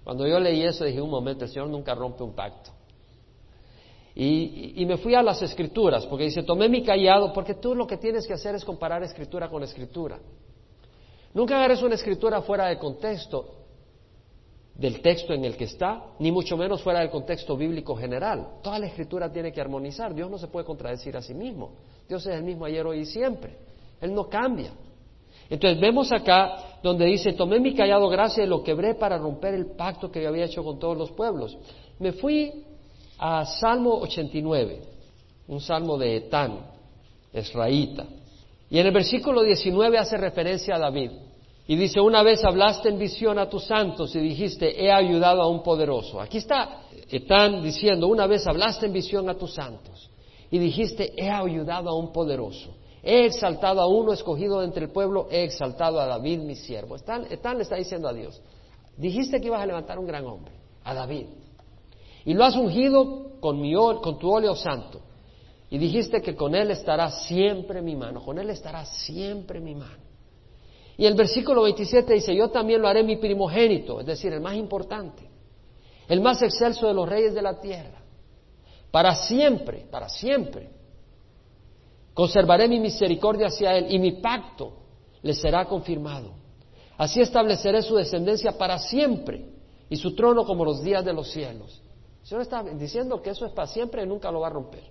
Cuando yo leí eso dije, un momento, el Señor nunca rompe un pacto. Y, me fui a las escrituras, porque dice, tomé mi callado, porque tú lo que tienes que hacer es comparar escritura con escritura. Nunca agarres una escritura fuera de contexto del texto en el que está, ni mucho menos fuera del contexto bíblico general. Toda la escritura tiene que armonizar. Dios no se puede contradecir a sí mismo. Dios es el mismo ayer, hoy y siempre. Él no cambia. Entonces vemos acá donde dice, tomé mi callado gracia y lo quebré para romper el pacto que yo había hecho con todos los pueblos. Me fui a Salmo 89, un salmo de Etán, esraíta. Y en el versículo 19 hace referencia a David. Y dice, una vez hablaste en visión a tus santos y dijiste, he ayudado a un poderoso. Aquí está Etán diciendo, una vez hablaste en visión a tus santos y dijiste, he ayudado a un poderoso. He exaltado a uno escogido entre el pueblo, he exaltado a David mi siervo. Están, le está diciendo a Dios, dijiste que ibas a levantar un gran hombre, a David. Y lo has ungido con, con tu óleo santo. Y dijiste que con él estará siempre mi mano, con él estará siempre mi mano. Y el versículo 27 dice, yo también lo haré mi primogénito, es decir, el más importante, el más excelso de los reyes de la tierra, para siempre, para siempre. Conservaré mi misericordia hacia él y mi pacto le será confirmado. Así estableceré su descendencia para siempre y su trono como los días de los cielos. El Señor está diciendo que eso es para siempre y nunca lo va a romper.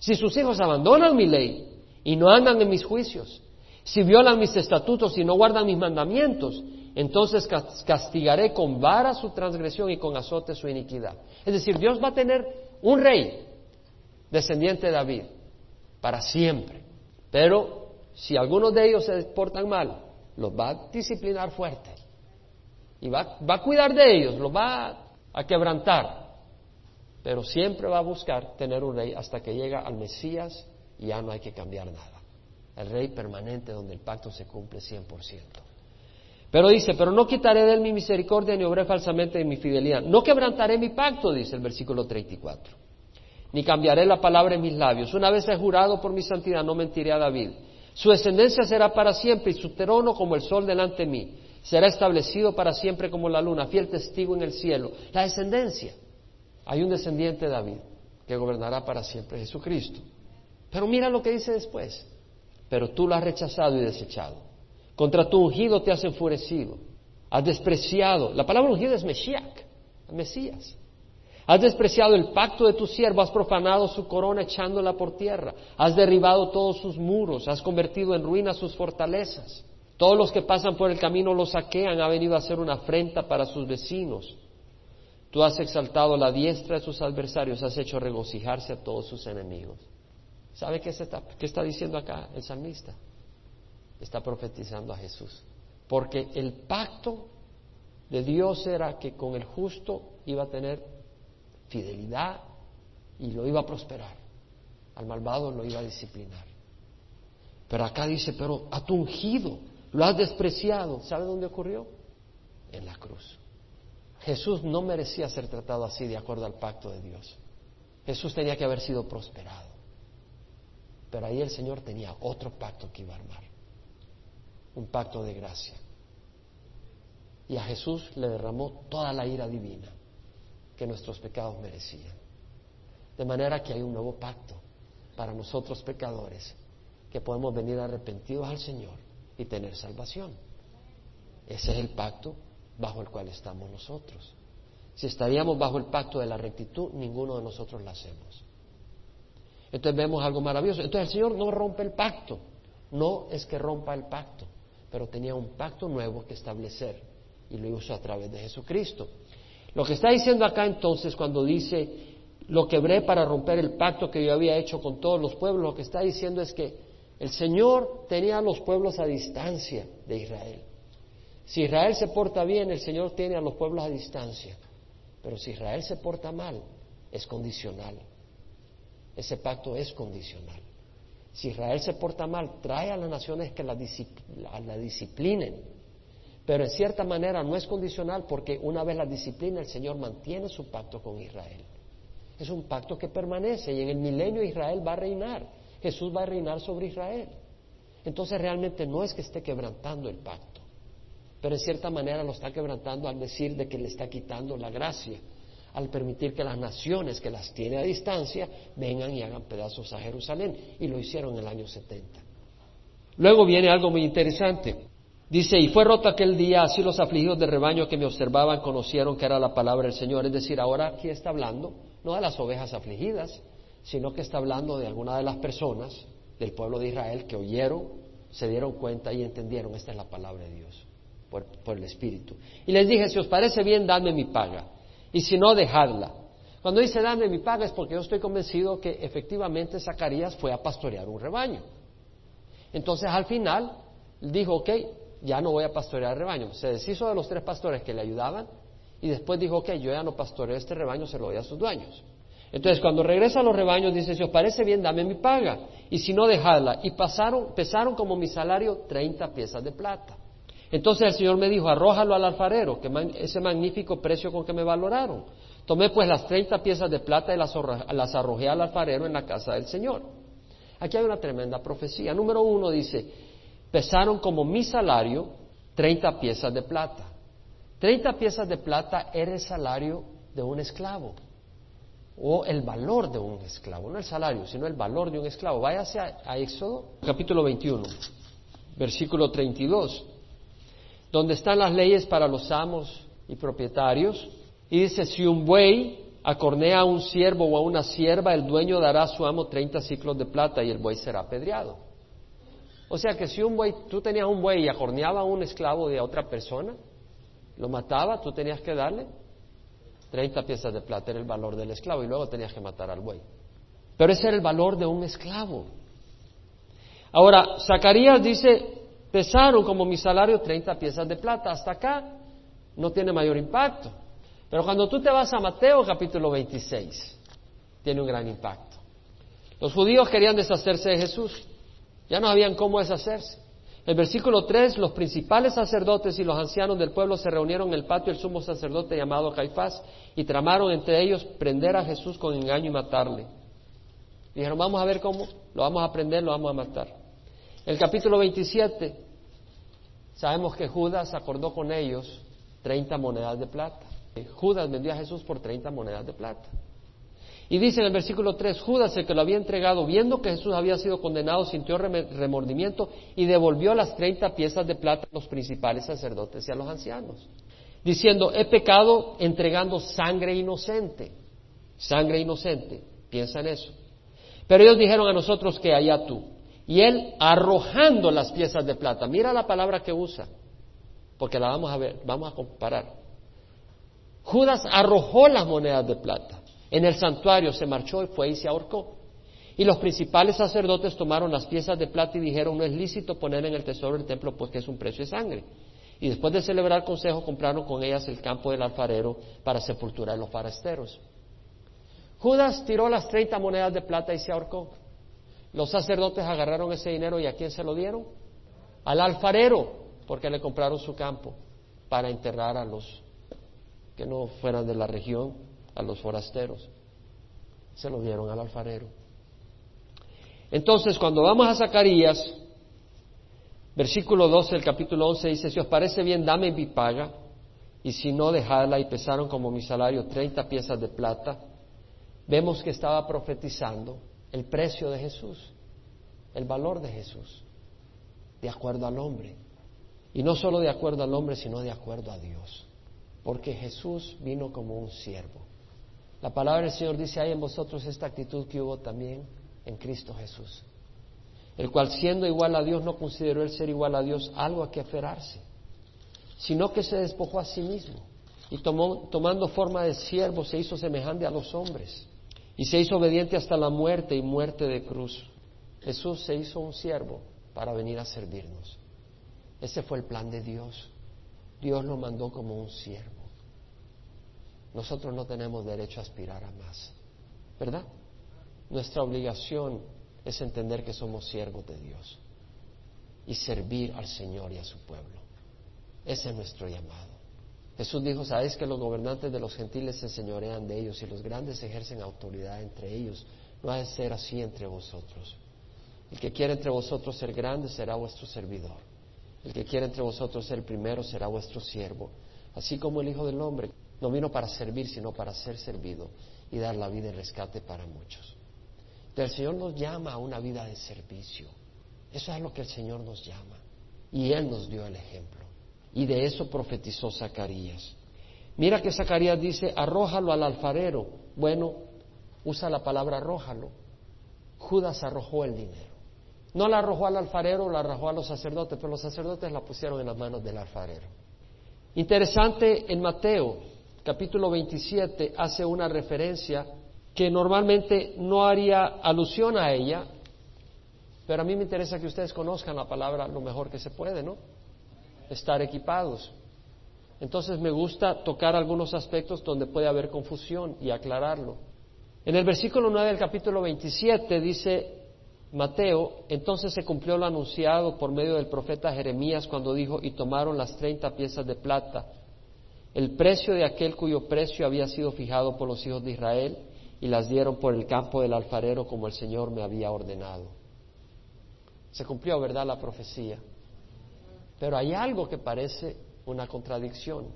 Si sus hijos abandonan mi ley y no andan en mis juicios, si violan mis estatutos y no guardan mis mandamientos, entonces castigaré con vara su transgresión y con azote su iniquidad. Es decir, Dios va a tener un rey descendiente de David para siempre. Pero si algunos de ellos se portan mal, los va a disciplinar fuerte. Y va, va a cuidar de ellos, los va a quebrantar. Pero siempre va a buscar tener un rey hasta que llega al Mesías y ya no hay que cambiar nada el rey permanente donde el pacto se cumple 100%. Pero dice, pero no quitaré de él mi misericordia ni obré falsamente de mi fidelidad. No quebrantaré mi pacto, dice el versículo 34. Ni cambiaré la palabra en mis labios. Una vez he jurado por mi santidad, no mentiré a David. Su descendencia será para siempre y su trono como el sol delante de mí. Será establecido para siempre como la luna, fiel testigo en el cielo. La descendencia. Hay un descendiente de David que gobernará para siempre, Jesucristo. Pero mira lo que dice después pero tú lo has rechazado y desechado. Contra tu ungido te has enfurecido, has despreciado. La palabra ungido es Mesías, Mesías. Has despreciado el pacto de tu siervo, has profanado su corona echándola por tierra, has derribado todos sus muros, has convertido en ruinas sus fortalezas. Todos los que pasan por el camino lo saquean, ha venido a ser una afrenta para sus vecinos. Tú has exaltado la diestra de sus adversarios, has hecho regocijarse a todos sus enemigos. ¿Sabe qué, está, qué está diciendo acá el salmista? Está profetizando a Jesús. Porque el pacto de Dios era que con el justo iba a tener fidelidad y lo iba a prosperar. Al malvado lo iba a disciplinar. Pero acá dice, pero a tu ungido lo has despreciado. ¿Sabe dónde ocurrió? En la cruz. Jesús no merecía ser tratado así de acuerdo al pacto de Dios. Jesús tenía que haber sido prosperado. Pero ahí el Señor tenía otro pacto que iba a armar, un pacto de gracia. Y a Jesús le derramó toda la ira divina que nuestros pecados merecían. De manera que hay un nuevo pacto para nosotros pecadores, que podemos venir arrepentidos al Señor y tener salvación. Ese es el pacto bajo el cual estamos nosotros. Si estaríamos bajo el pacto de la rectitud, ninguno de nosotros lo hacemos. Entonces vemos algo maravilloso. Entonces el Señor no rompe el pacto. No es que rompa el pacto, pero tenía un pacto nuevo que establecer y lo hizo a través de Jesucristo. Lo que está diciendo acá entonces cuando dice lo quebré para romper el pacto que yo había hecho con todos los pueblos, lo que está diciendo es que el Señor tenía a los pueblos a distancia de Israel. Si Israel se porta bien, el Señor tiene a los pueblos a distancia. Pero si Israel se porta mal, es condicional. Ese pacto es condicional. Si Israel se porta mal, trae a las naciones que la, la disciplinen. Pero en cierta manera no es condicional porque una vez la disciplina el Señor mantiene su pacto con Israel. Es un pacto que permanece y en el milenio Israel va a reinar. Jesús va a reinar sobre Israel. Entonces realmente no es que esté quebrantando el pacto, pero en cierta manera lo está quebrantando al decir de que le está quitando la gracia al permitir que las naciones que las tiene a distancia vengan y hagan pedazos a Jerusalén. Y lo hicieron en el año 70. Luego viene algo muy interesante. Dice, y fue roto aquel día, así los afligidos de rebaño que me observaban conocieron que era la palabra del Señor. Es decir, ahora aquí está hablando no de las ovejas afligidas, sino que está hablando de alguna de las personas del pueblo de Israel que oyeron, se dieron cuenta y entendieron, esta es la palabra de Dios, por, por el Espíritu. Y les dije, si os parece bien, dadme mi paga y si no, dejadla. Cuando dice dame mi paga es porque yo estoy convencido que efectivamente Zacarías fue a pastorear un rebaño. Entonces al final dijo, ok, ya no voy a pastorear rebaño. Se deshizo de los tres pastores que le ayudaban y después dijo, ok, yo ya no pastoreo este rebaño, se lo doy a sus dueños. Entonces cuando regresa a los rebaños dice, si os parece bien, dame mi paga. Y si no, dejadla. Y pasaron, pesaron como mi salario 30 piezas de plata. Entonces el Señor me dijo, arrójalo al alfarero, que ese magnífico precio con que me valoraron. Tomé pues las treinta piezas de plata y las, las arrojé al alfarero en la casa del Señor. Aquí hay una tremenda profecía. Número uno dice, pesaron como mi salario treinta piezas de plata. Treinta piezas de plata era el salario de un esclavo o el valor de un esclavo, no el salario, sino el valor de un esclavo. Váyase a, a Éxodo, capítulo 21, versículo 32, donde están las leyes para los amos y propietarios. Y dice, si un buey acornea a un siervo o a una sierva, el dueño dará a su amo 30 ciclos de plata y el buey será apedreado. O sea que si un buey, tú tenías un buey y acorneaba a un esclavo de otra persona, lo mataba, tú tenías que darle 30 piezas de plata, era el valor del esclavo, y luego tenías que matar al buey. Pero ese era el valor de un esclavo. Ahora, Zacarías dice, pesaron como mi salario 30 piezas de plata, hasta acá no tiene mayor impacto. Pero cuando tú te vas a Mateo capítulo 26, tiene un gran impacto. Los judíos querían deshacerse de Jesús, ya no sabían cómo deshacerse. El versículo 3, los principales sacerdotes y los ancianos del pueblo se reunieron en el patio del sumo sacerdote llamado Caifás y tramaron entre ellos prender a Jesús con engaño y matarle. Dijeron, vamos a ver cómo, lo vamos a prender, lo vamos a matar. El capítulo 27, sabemos que Judas acordó con ellos 30 monedas de plata. Judas vendió a Jesús por 30 monedas de plata. Y dice en el versículo 3, Judas, el que lo había entregado, viendo que Jesús había sido condenado, sintió remordimiento y devolvió las 30 piezas de plata a los principales sacerdotes y a los ancianos, diciendo, he pecado entregando sangre inocente. Sangre inocente, piensa en eso. Pero ellos dijeron a nosotros que allá tú. Y él arrojando las piezas de plata, mira la palabra que usa, porque la vamos a ver, vamos a comparar. Judas arrojó las monedas de plata. En el santuario se marchó y fue y se ahorcó. Y los principales sacerdotes tomaron las piezas de plata y dijeron, no es lícito poner en el tesoro del templo porque es un precio de sangre. Y después de celebrar el consejo compraron con ellas el campo del alfarero para sepultura de los farasteros. Judas tiró las treinta monedas de plata y se ahorcó. Los sacerdotes agarraron ese dinero y a quién se lo dieron? Al alfarero, porque le compraron su campo para enterrar a los que no fueran de la región a los forasteros. Se lo dieron al alfarero. Entonces, cuando vamos a Zacarías, versículo 12 del capítulo 11 dice, si os parece bien, dame mi paga, y si no, dejadla, y pesaron como mi salario 30 piezas de plata. Vemos que estaba profetizando el precio de Jesús, el valor de Jesús, de acuerdo al hombre. Y no solo de acuerdo al hombre, sino de acuerdo a Dios. Porque Jesús vino como un siervo. La palabra del Señor dice, hay en vosotros esta actitud que hubo también en Cristo Jesús, el cual siendo igual a Dios no consideró el ser igual a Dios algo a que aferrarse, sino que se despojó a sí mismo y tomó, tomando forma de siervo se hizo semejante a los hombres y se hizo obediente hasta la muerte y muerte de cruz. Jesús se hizo un siervo para venir a servirnos. Ese fue el plan de Dios. Dios lo mandó como un siervo. Nosotros no tenemos derecho a aspirar a más, ¿verdad? Nuestra obligación es entender que somos siervos de Dios y servir al Señor y a su pueblo. Ese es nuestro llamado. Jesús dijo, sabéis que los gobernantes de los gentiles se enseñorean de ellos y los grandes ejercen autoridad entre ellos. No ha de ser así entre vosotros. El que quiera entre vosotros ser grande será vuestro servidor. El que quiera entre vosotros ser primero será vuestro siervo. Así como el Hijo del Hombre no vino para servir, sino para ser servido y dar la vida en rescate para muchos. el Señor nos llama a una vida de servicio. Eso es lo que el Señor nos llama. Y Él nos dio el ejemplo. Y de eso profetizó Zacarías. Mira que Zacarías dice, arrójalo al alfarero. Bueno, usa la palabra arrójalo. Judas arrojó el dinero. No la arrojó al alfarero, la arrojó a los sacerdotes, pero los sacerdotes la pusieron en las manos del alfarero. Interesante en Mateo, capítulo 27 hace una referencia que normalmente no haría alusión a ella, pero a mí me interesa que ustedes conozcan la palabra lo mejor que se puede, ¿no? Estar equipados. Entonces me gusta tocar algunos aspectos donde puede haber confusión y aclararlo. En el versículo 9 del capítulo 27 dice, Mateo, entonces se cumplió lo anunciado por medio del profeta Jeremías cuando dijo, y tomaron las treinta piezas de plata, el precio de aquel cuyo precio había sido fijado por los hijos de Israel, y las dieron por el campo del alfarero como el Señor me había ordenado. Se cumplió, ¿verdad?, la profecía. Pero hay algo que parece una contradicción.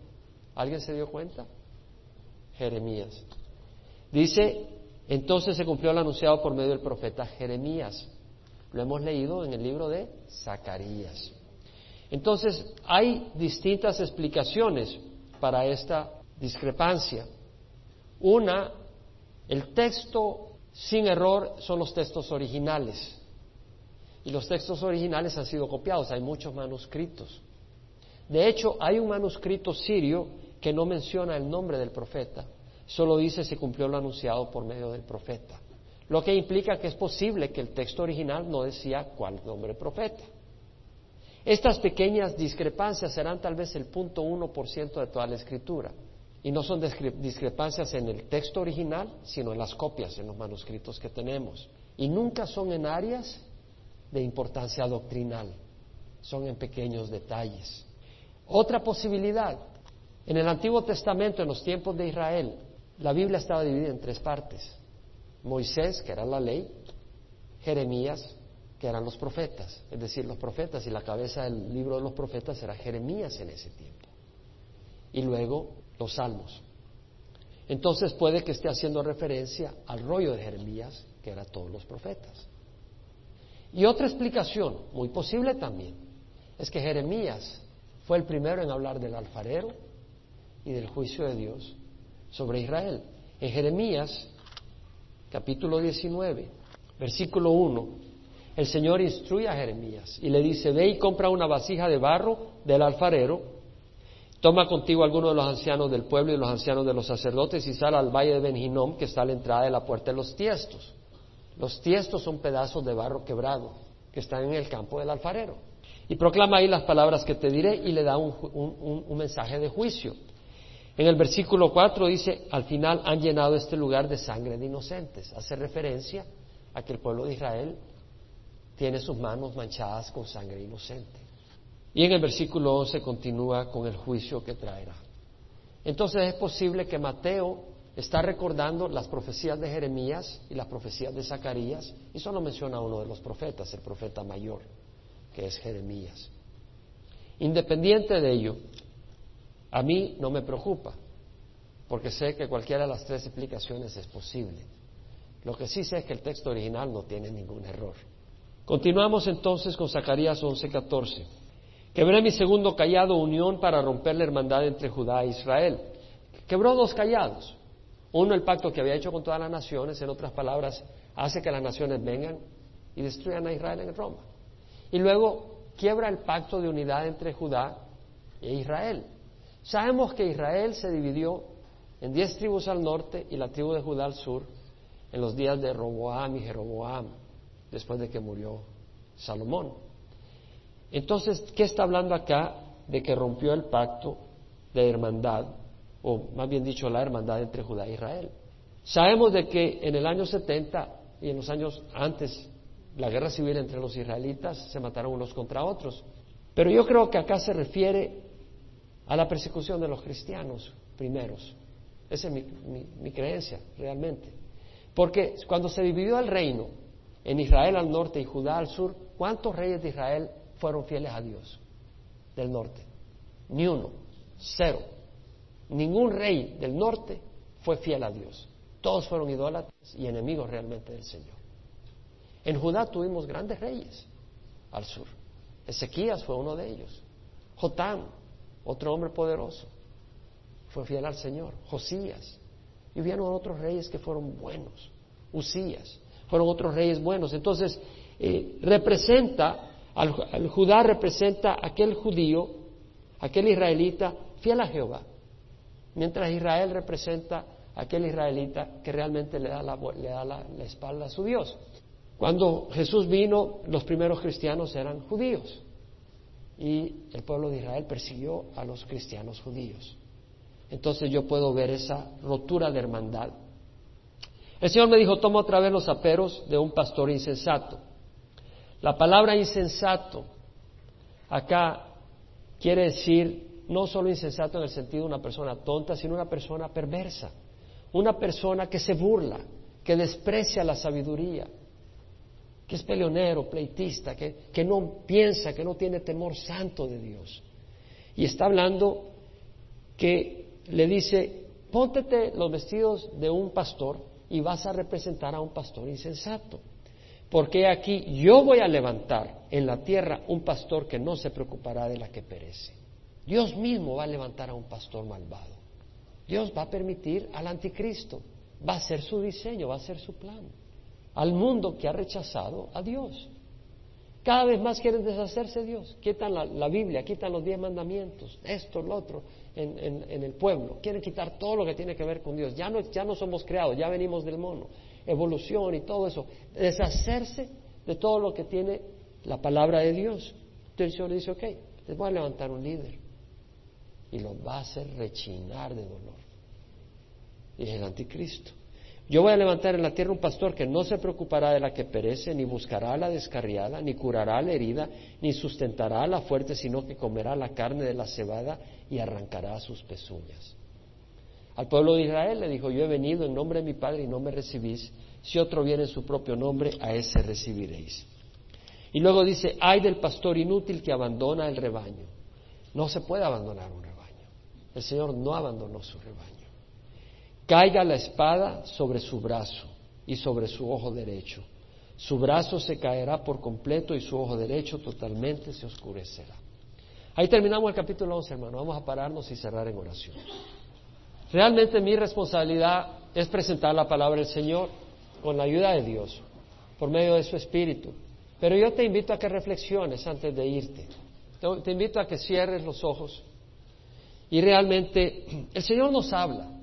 ¿Alguien se dio cuenta? Jeremías. Dice, entonces se cumplió lo anunciado por medio del profeta Jeremías. Lo hemos leído en el libro de Zacarías. Entonces, hay distintas explicaciones para esta discrepancia. Una, el texto sin error son los textos originales. Y los textos originales han sido copiados, hay muchos manuscritos. De hecho, hay un manuscrito sirio que no menciona el nombre del profeta, solo dice se cumplió lo anunciado por medio del profeta. Lo que implica que es posible que el texto original no decía cuál nombre profeta. Estas pequeñas discrepancias serán tal vez el punto uno por ciento de toda la escritura. Y no son discrepancias en el texto original, sino en las copias, en los manuscritos que tenemos. Y nunca son en áreas de importancia doctrinal, son en pequeños detalles. Otra posibilidad, en el Antiguo Testamento, en los tiempos de Israel, la Biblia estaba dividida en tres partes. Moisés, que era la ley, Jeremías, que eran los profetas, es decir, los profetas, y la cabeza del libro de los profetas era Jeremías en ese tiempo. Y luego los salmos. Entonces puede que esté haciendo referencia al rollo de Jeremías, que era todos los profetas. Y otra explicación, muy posible también, es que Jeremías fue el primero en hablar del alfarero y del juicio de Dios sobre Israel. En Jeremías, capítulo 19, versículo 1, el Señor instruye a Jeremías y le dice, ve y compra una vasija de barro del alfarero, toma contigo algunos de los ancianos del pueblo y los ancianos de los sacerdotes y sal al valle de Benjinom, que está a la entrada de la puerta de los tiestos. Los tiestos son pedazos de barro quebrado que están en el campo del alfarero. Y proclama ahí las palabras que te diré y le da un, mensaje de juicio. En el versículo 4 dice, al final han llenado este lugar de sangre de inocentes. Hace referencia a que el pueblo de Israel tiene sus manos manchadas con sangre inocente. Y en el versículo 11 continúa con el juicio que traerá. Entonces es posible que Mateo está recordando las profecías de Jeremías y las profecías de Zacarías y solo menciona uno de los profetas, el profeta mayor, que es Jeremías. Independiente de ello, a mí no me preocupa, porque sé que cualquiera de las tres explicaciones es posible. Lo que sí sé es que el texto original no tiene ningún error. Continuamos entonces con Zacarías 11:14. Quebré mi segundo callado unión para romper la hermandad entre Judá e Israel. Quebró dos callados. Uno, el pacto que había hecho con todas las naciones, en otras palabras, hace que las naciones vengan y destruyan a Israel en Roma. Y luego quiebra el pacto de unidad entre Judá e Israel. Sabemos que Israel se dividió en diez tribus al norte y la tribu de Judá al sur en los días de Roboam y Jeroboam, después de que murió Salomón. Entonces, ¿qué está hablando acá de que rompió el pacto de hermandad o más bien dicho, la hermandad entre Judá e Israel. Sabemos de que en el año 70 y en los años antes, la guerra civil entre los israelitas se mataron unos contra otros. Pero yo creo que acá se refiere a la persecución de los cristianos primeros. Esa es mi, mi creencia, realmente. Porque cuando se dividió el reino en Israel al norte y Judá al sur, ¿cuántos reyes de Israel fueron fieles a Dios del norte? Ni uno, cero. Ningún rey del norte fue fiel a Dios. Todos fueron idólatras y enemigos realmente del Señor. En Judá tuvimos grandes reyes al sur. Ezequías fue uno de ellos. Jotam, otro hombre poderoso, fue fiel al Señor. Josías. Y hubieron otros reyes que fueron buenos. Usías. Fueron otros reyes buenos. Entonces, eh, representa, al Judá representa aquel judío, aquel israelita fiel a Jehová mientras Israel representa aquel israelita que realmente le da, le da la, espalda a su Dios. Cuando Jesús vino, los primeros cristianos eran judíos y el pueblo de Israel persiguió a los cristianos judíos. Entonces yo puedo ver esa rotura de hermandad. El Señor me dijo, toma otra vez los aperos de un pastor insensato. La palabra insensato acá quiere decir no solo insensato en el sentido de una persona tonta, sino una persona perversa, una persona que se burla, que desprecia la sabiduría, que es peleonero, pleitista, que, que no piensa, que no tiene temor santo de Dios. Y está hablando que le dice, póntete los vestidos de un pastor y vas a representar a un pastor insensato. Porque aquí yo voy a levantar en la tierra un pastor que no se preocupará de la que perece. Dios mismo va a levantar a un pastor malvado. Dios va a permitir al anticristo. Va a ser su diseño, va a ser su plan. Al mundo que ha rechazado a Dios. Cada vez más quieren deshacerse de Dios. Quitan la, Biblia, quitan los diez mandamientos, esto, lo otro, en, el pueblo. Quieren quitar todo lo que tiene que ver con Dios. Ya no, ya no somos creados, ya venimos del mono. Evolución y todo eso. Deshacerse de todo lo que tiene la palabra de Dios. Entonces el Señor le dice, ok, les voy a levantar un líder. Y lo va a hacer rechinar de dolor. Y es el anticristo. Yo voy a levantar en la tierra un pastor que no se preocupará de la que perece, ni buscará a la descarriada, ni curará a la herida, ni sustentará a la fuerte, sino que comerá la carne de la cebada y arrancará sus pezuñas. Al pueblo de Israel le dijo, yo he venido en nombre de mi Padre y no me recibís, si otro viene en su propio nombre, a ese recibiréis. Y luego dice, hay del pastor inútil que abandona el rebaño. No se puede abandonar un rebaño. El Señor no abandonó su rebaño caiga la espada sobre su brazo y sobre su ojo derecho. Su brazo se caerá por completo y su ojo derecho totalmente se oscurecerá. Ahí terminamos el capítulo 11, hermano. Vamos a pararnos y cerrar en oración. Realmente mi responsabilidad es presentar la palabra del Señor con la ayuda de Dios, por medio de su Espíritu. Pero yo te invito a que reflexiones antes de irte. Te invito a que cierres los ojos. Y realmente el Señor nos habla.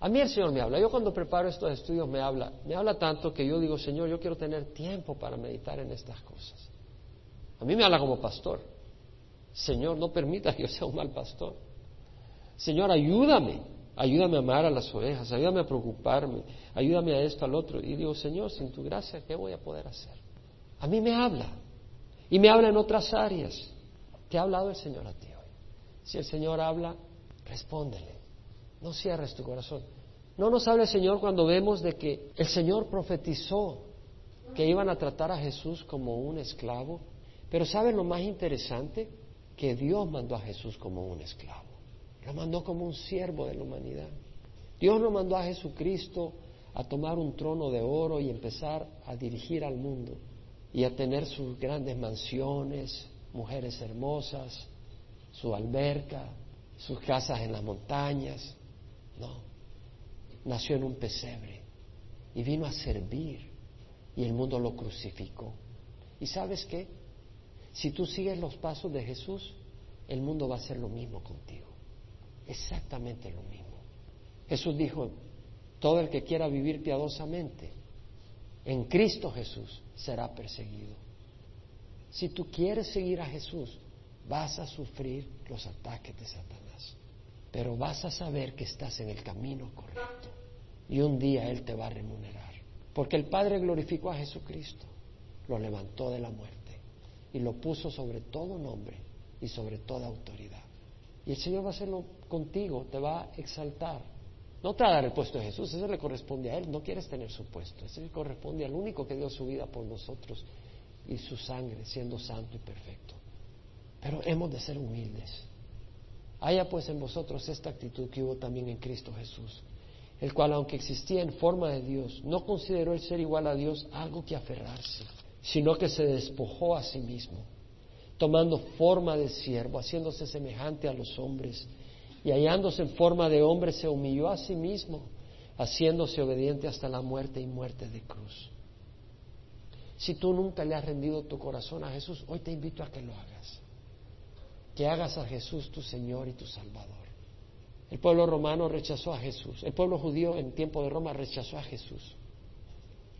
A mí el Señor me habla. Yo cuando preparo estos estudios me habla. Me habla tanto que yo digo, Señor, yo quiero tener tiempo para meditar en estas cosas. A mí me habla como pastor. Señor, no permita que yo sea un mal pastor. Señor, ayúdame. Ayúdame a amar a las ovejas. Ayúdame a preocuparme. Ayúdame a esto, al otro. Y digo, Señor, sin tu gracia, ¿qué voy a poder hacer? A mí me habla. Y me habla en otras áreas. ¿Te ha hablado el Señor a ti hoy? Si el Señor habla, respóndele. No cierres tu corazón. No nos habla el Señor cuando vemos de que el Señor profetizó que iban a tratar a Jesús como un esclavo. Pero ¿saben lo más interesante? Que Dios mandó a Jesús como un esclavo. Lo mandó como un siervo de la humanidad. Dios no mandó a Jesucristo a tomar un trono de oro y empezar a dirigir al mundo y a tener sus grandes mansiones, mujeres hermosas, su alberca, sus casas en las montañas. No, nació en un pesebre y vino a servir y el mundo lo crucificó. ¿Y sabes qué? Si tú sigues los pasos de Jesús, el mundo va a hacer lo mismo contigo. Exactamente lo mismo. Jesús dijo, todo el que quiera vivir piadosamente en Cristo Jesús será perseguido. Si tú quieres seguir a Jesús, vas a sufrir los ataques de Satanás pero vas a saber que estás en el camino correcto y un día Él te va a remunerar. Porque el Padre glorificó a Jesucristo, lo levantó de la muerte y lo puso sobre todo nombre y sobre toda autoridad. Y el Señor va a hacerlo contigo, te va a exaltar. No te va a dar el puesto de Jesús, eso le corresponde a Él, no quieres tener su puesto, eso le corresponde al único que dio su vida por nosotros y su sangre, siendo santo y perfecto. Pero hemos de ser humildes Haya pues en vosotros esta actitud que hubo también en Cristo Jesús, el cual, aunque existía en forma de Dios, no consideró el ser igual a Dios algo que aferrarse, sino que se despojó a sí mismo, tomando forma de siervo, haciéndose semejante a los hombres, y hallándose en forma de hombre, se humilló a sí mismo, haciéndose obediente hasta la muerte y muerte de cruz. Si tú nunca le has rendido tu corazón a Jesús, hoy te invito a que lo hagas que hagas a Jesús tu Señor y tu Salvador. El pueblo romano rechazó a Jesús. El pueblo judío en tiempo de Roma rechazó a Jesús.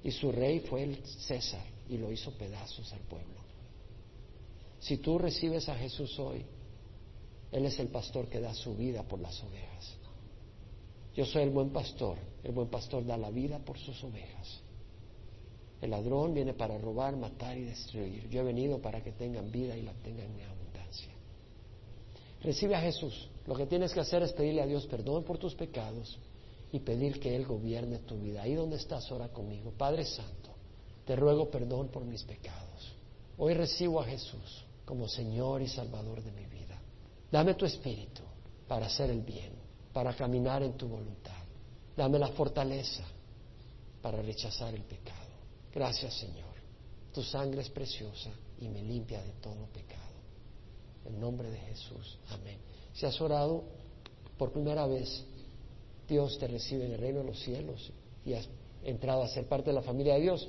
Y su rey fue el César y lo hizo pedazos al pueblo. Si tú recibes a Jesús hoy, Él es el pastor que da su vida por las ovejas. Yo soy el buen pastor. El buen pastor da la vida por sus ovejas. El ladrón viene para robar, matar y destruir. Yo he venido para que tengan vida y la tengan en. Recibe a Jesús. Lo que tienes que hacer es pedirle a Dios perdón por tus pecados y pedir que Él gobierne tu vida. Ahí donde estás, ora conmigo. Padre Santo, te ruego perdón por mis pecados. Hoy recibo a Jesús como Señor y Salvador de mi vida. Dame tu espíritu para hacer el bien, para caminar en tu voluntad. Dame la fortaleza para rechazar el pecado. Gracias, Señor. Tu sangre es preciosa y me limpia de todo pecado. En nombre de Jesús. Amén. Si has orado por primera vez, Dios te recibe en el reino de los cielos y has entrado a ser parte de la familia de Dios.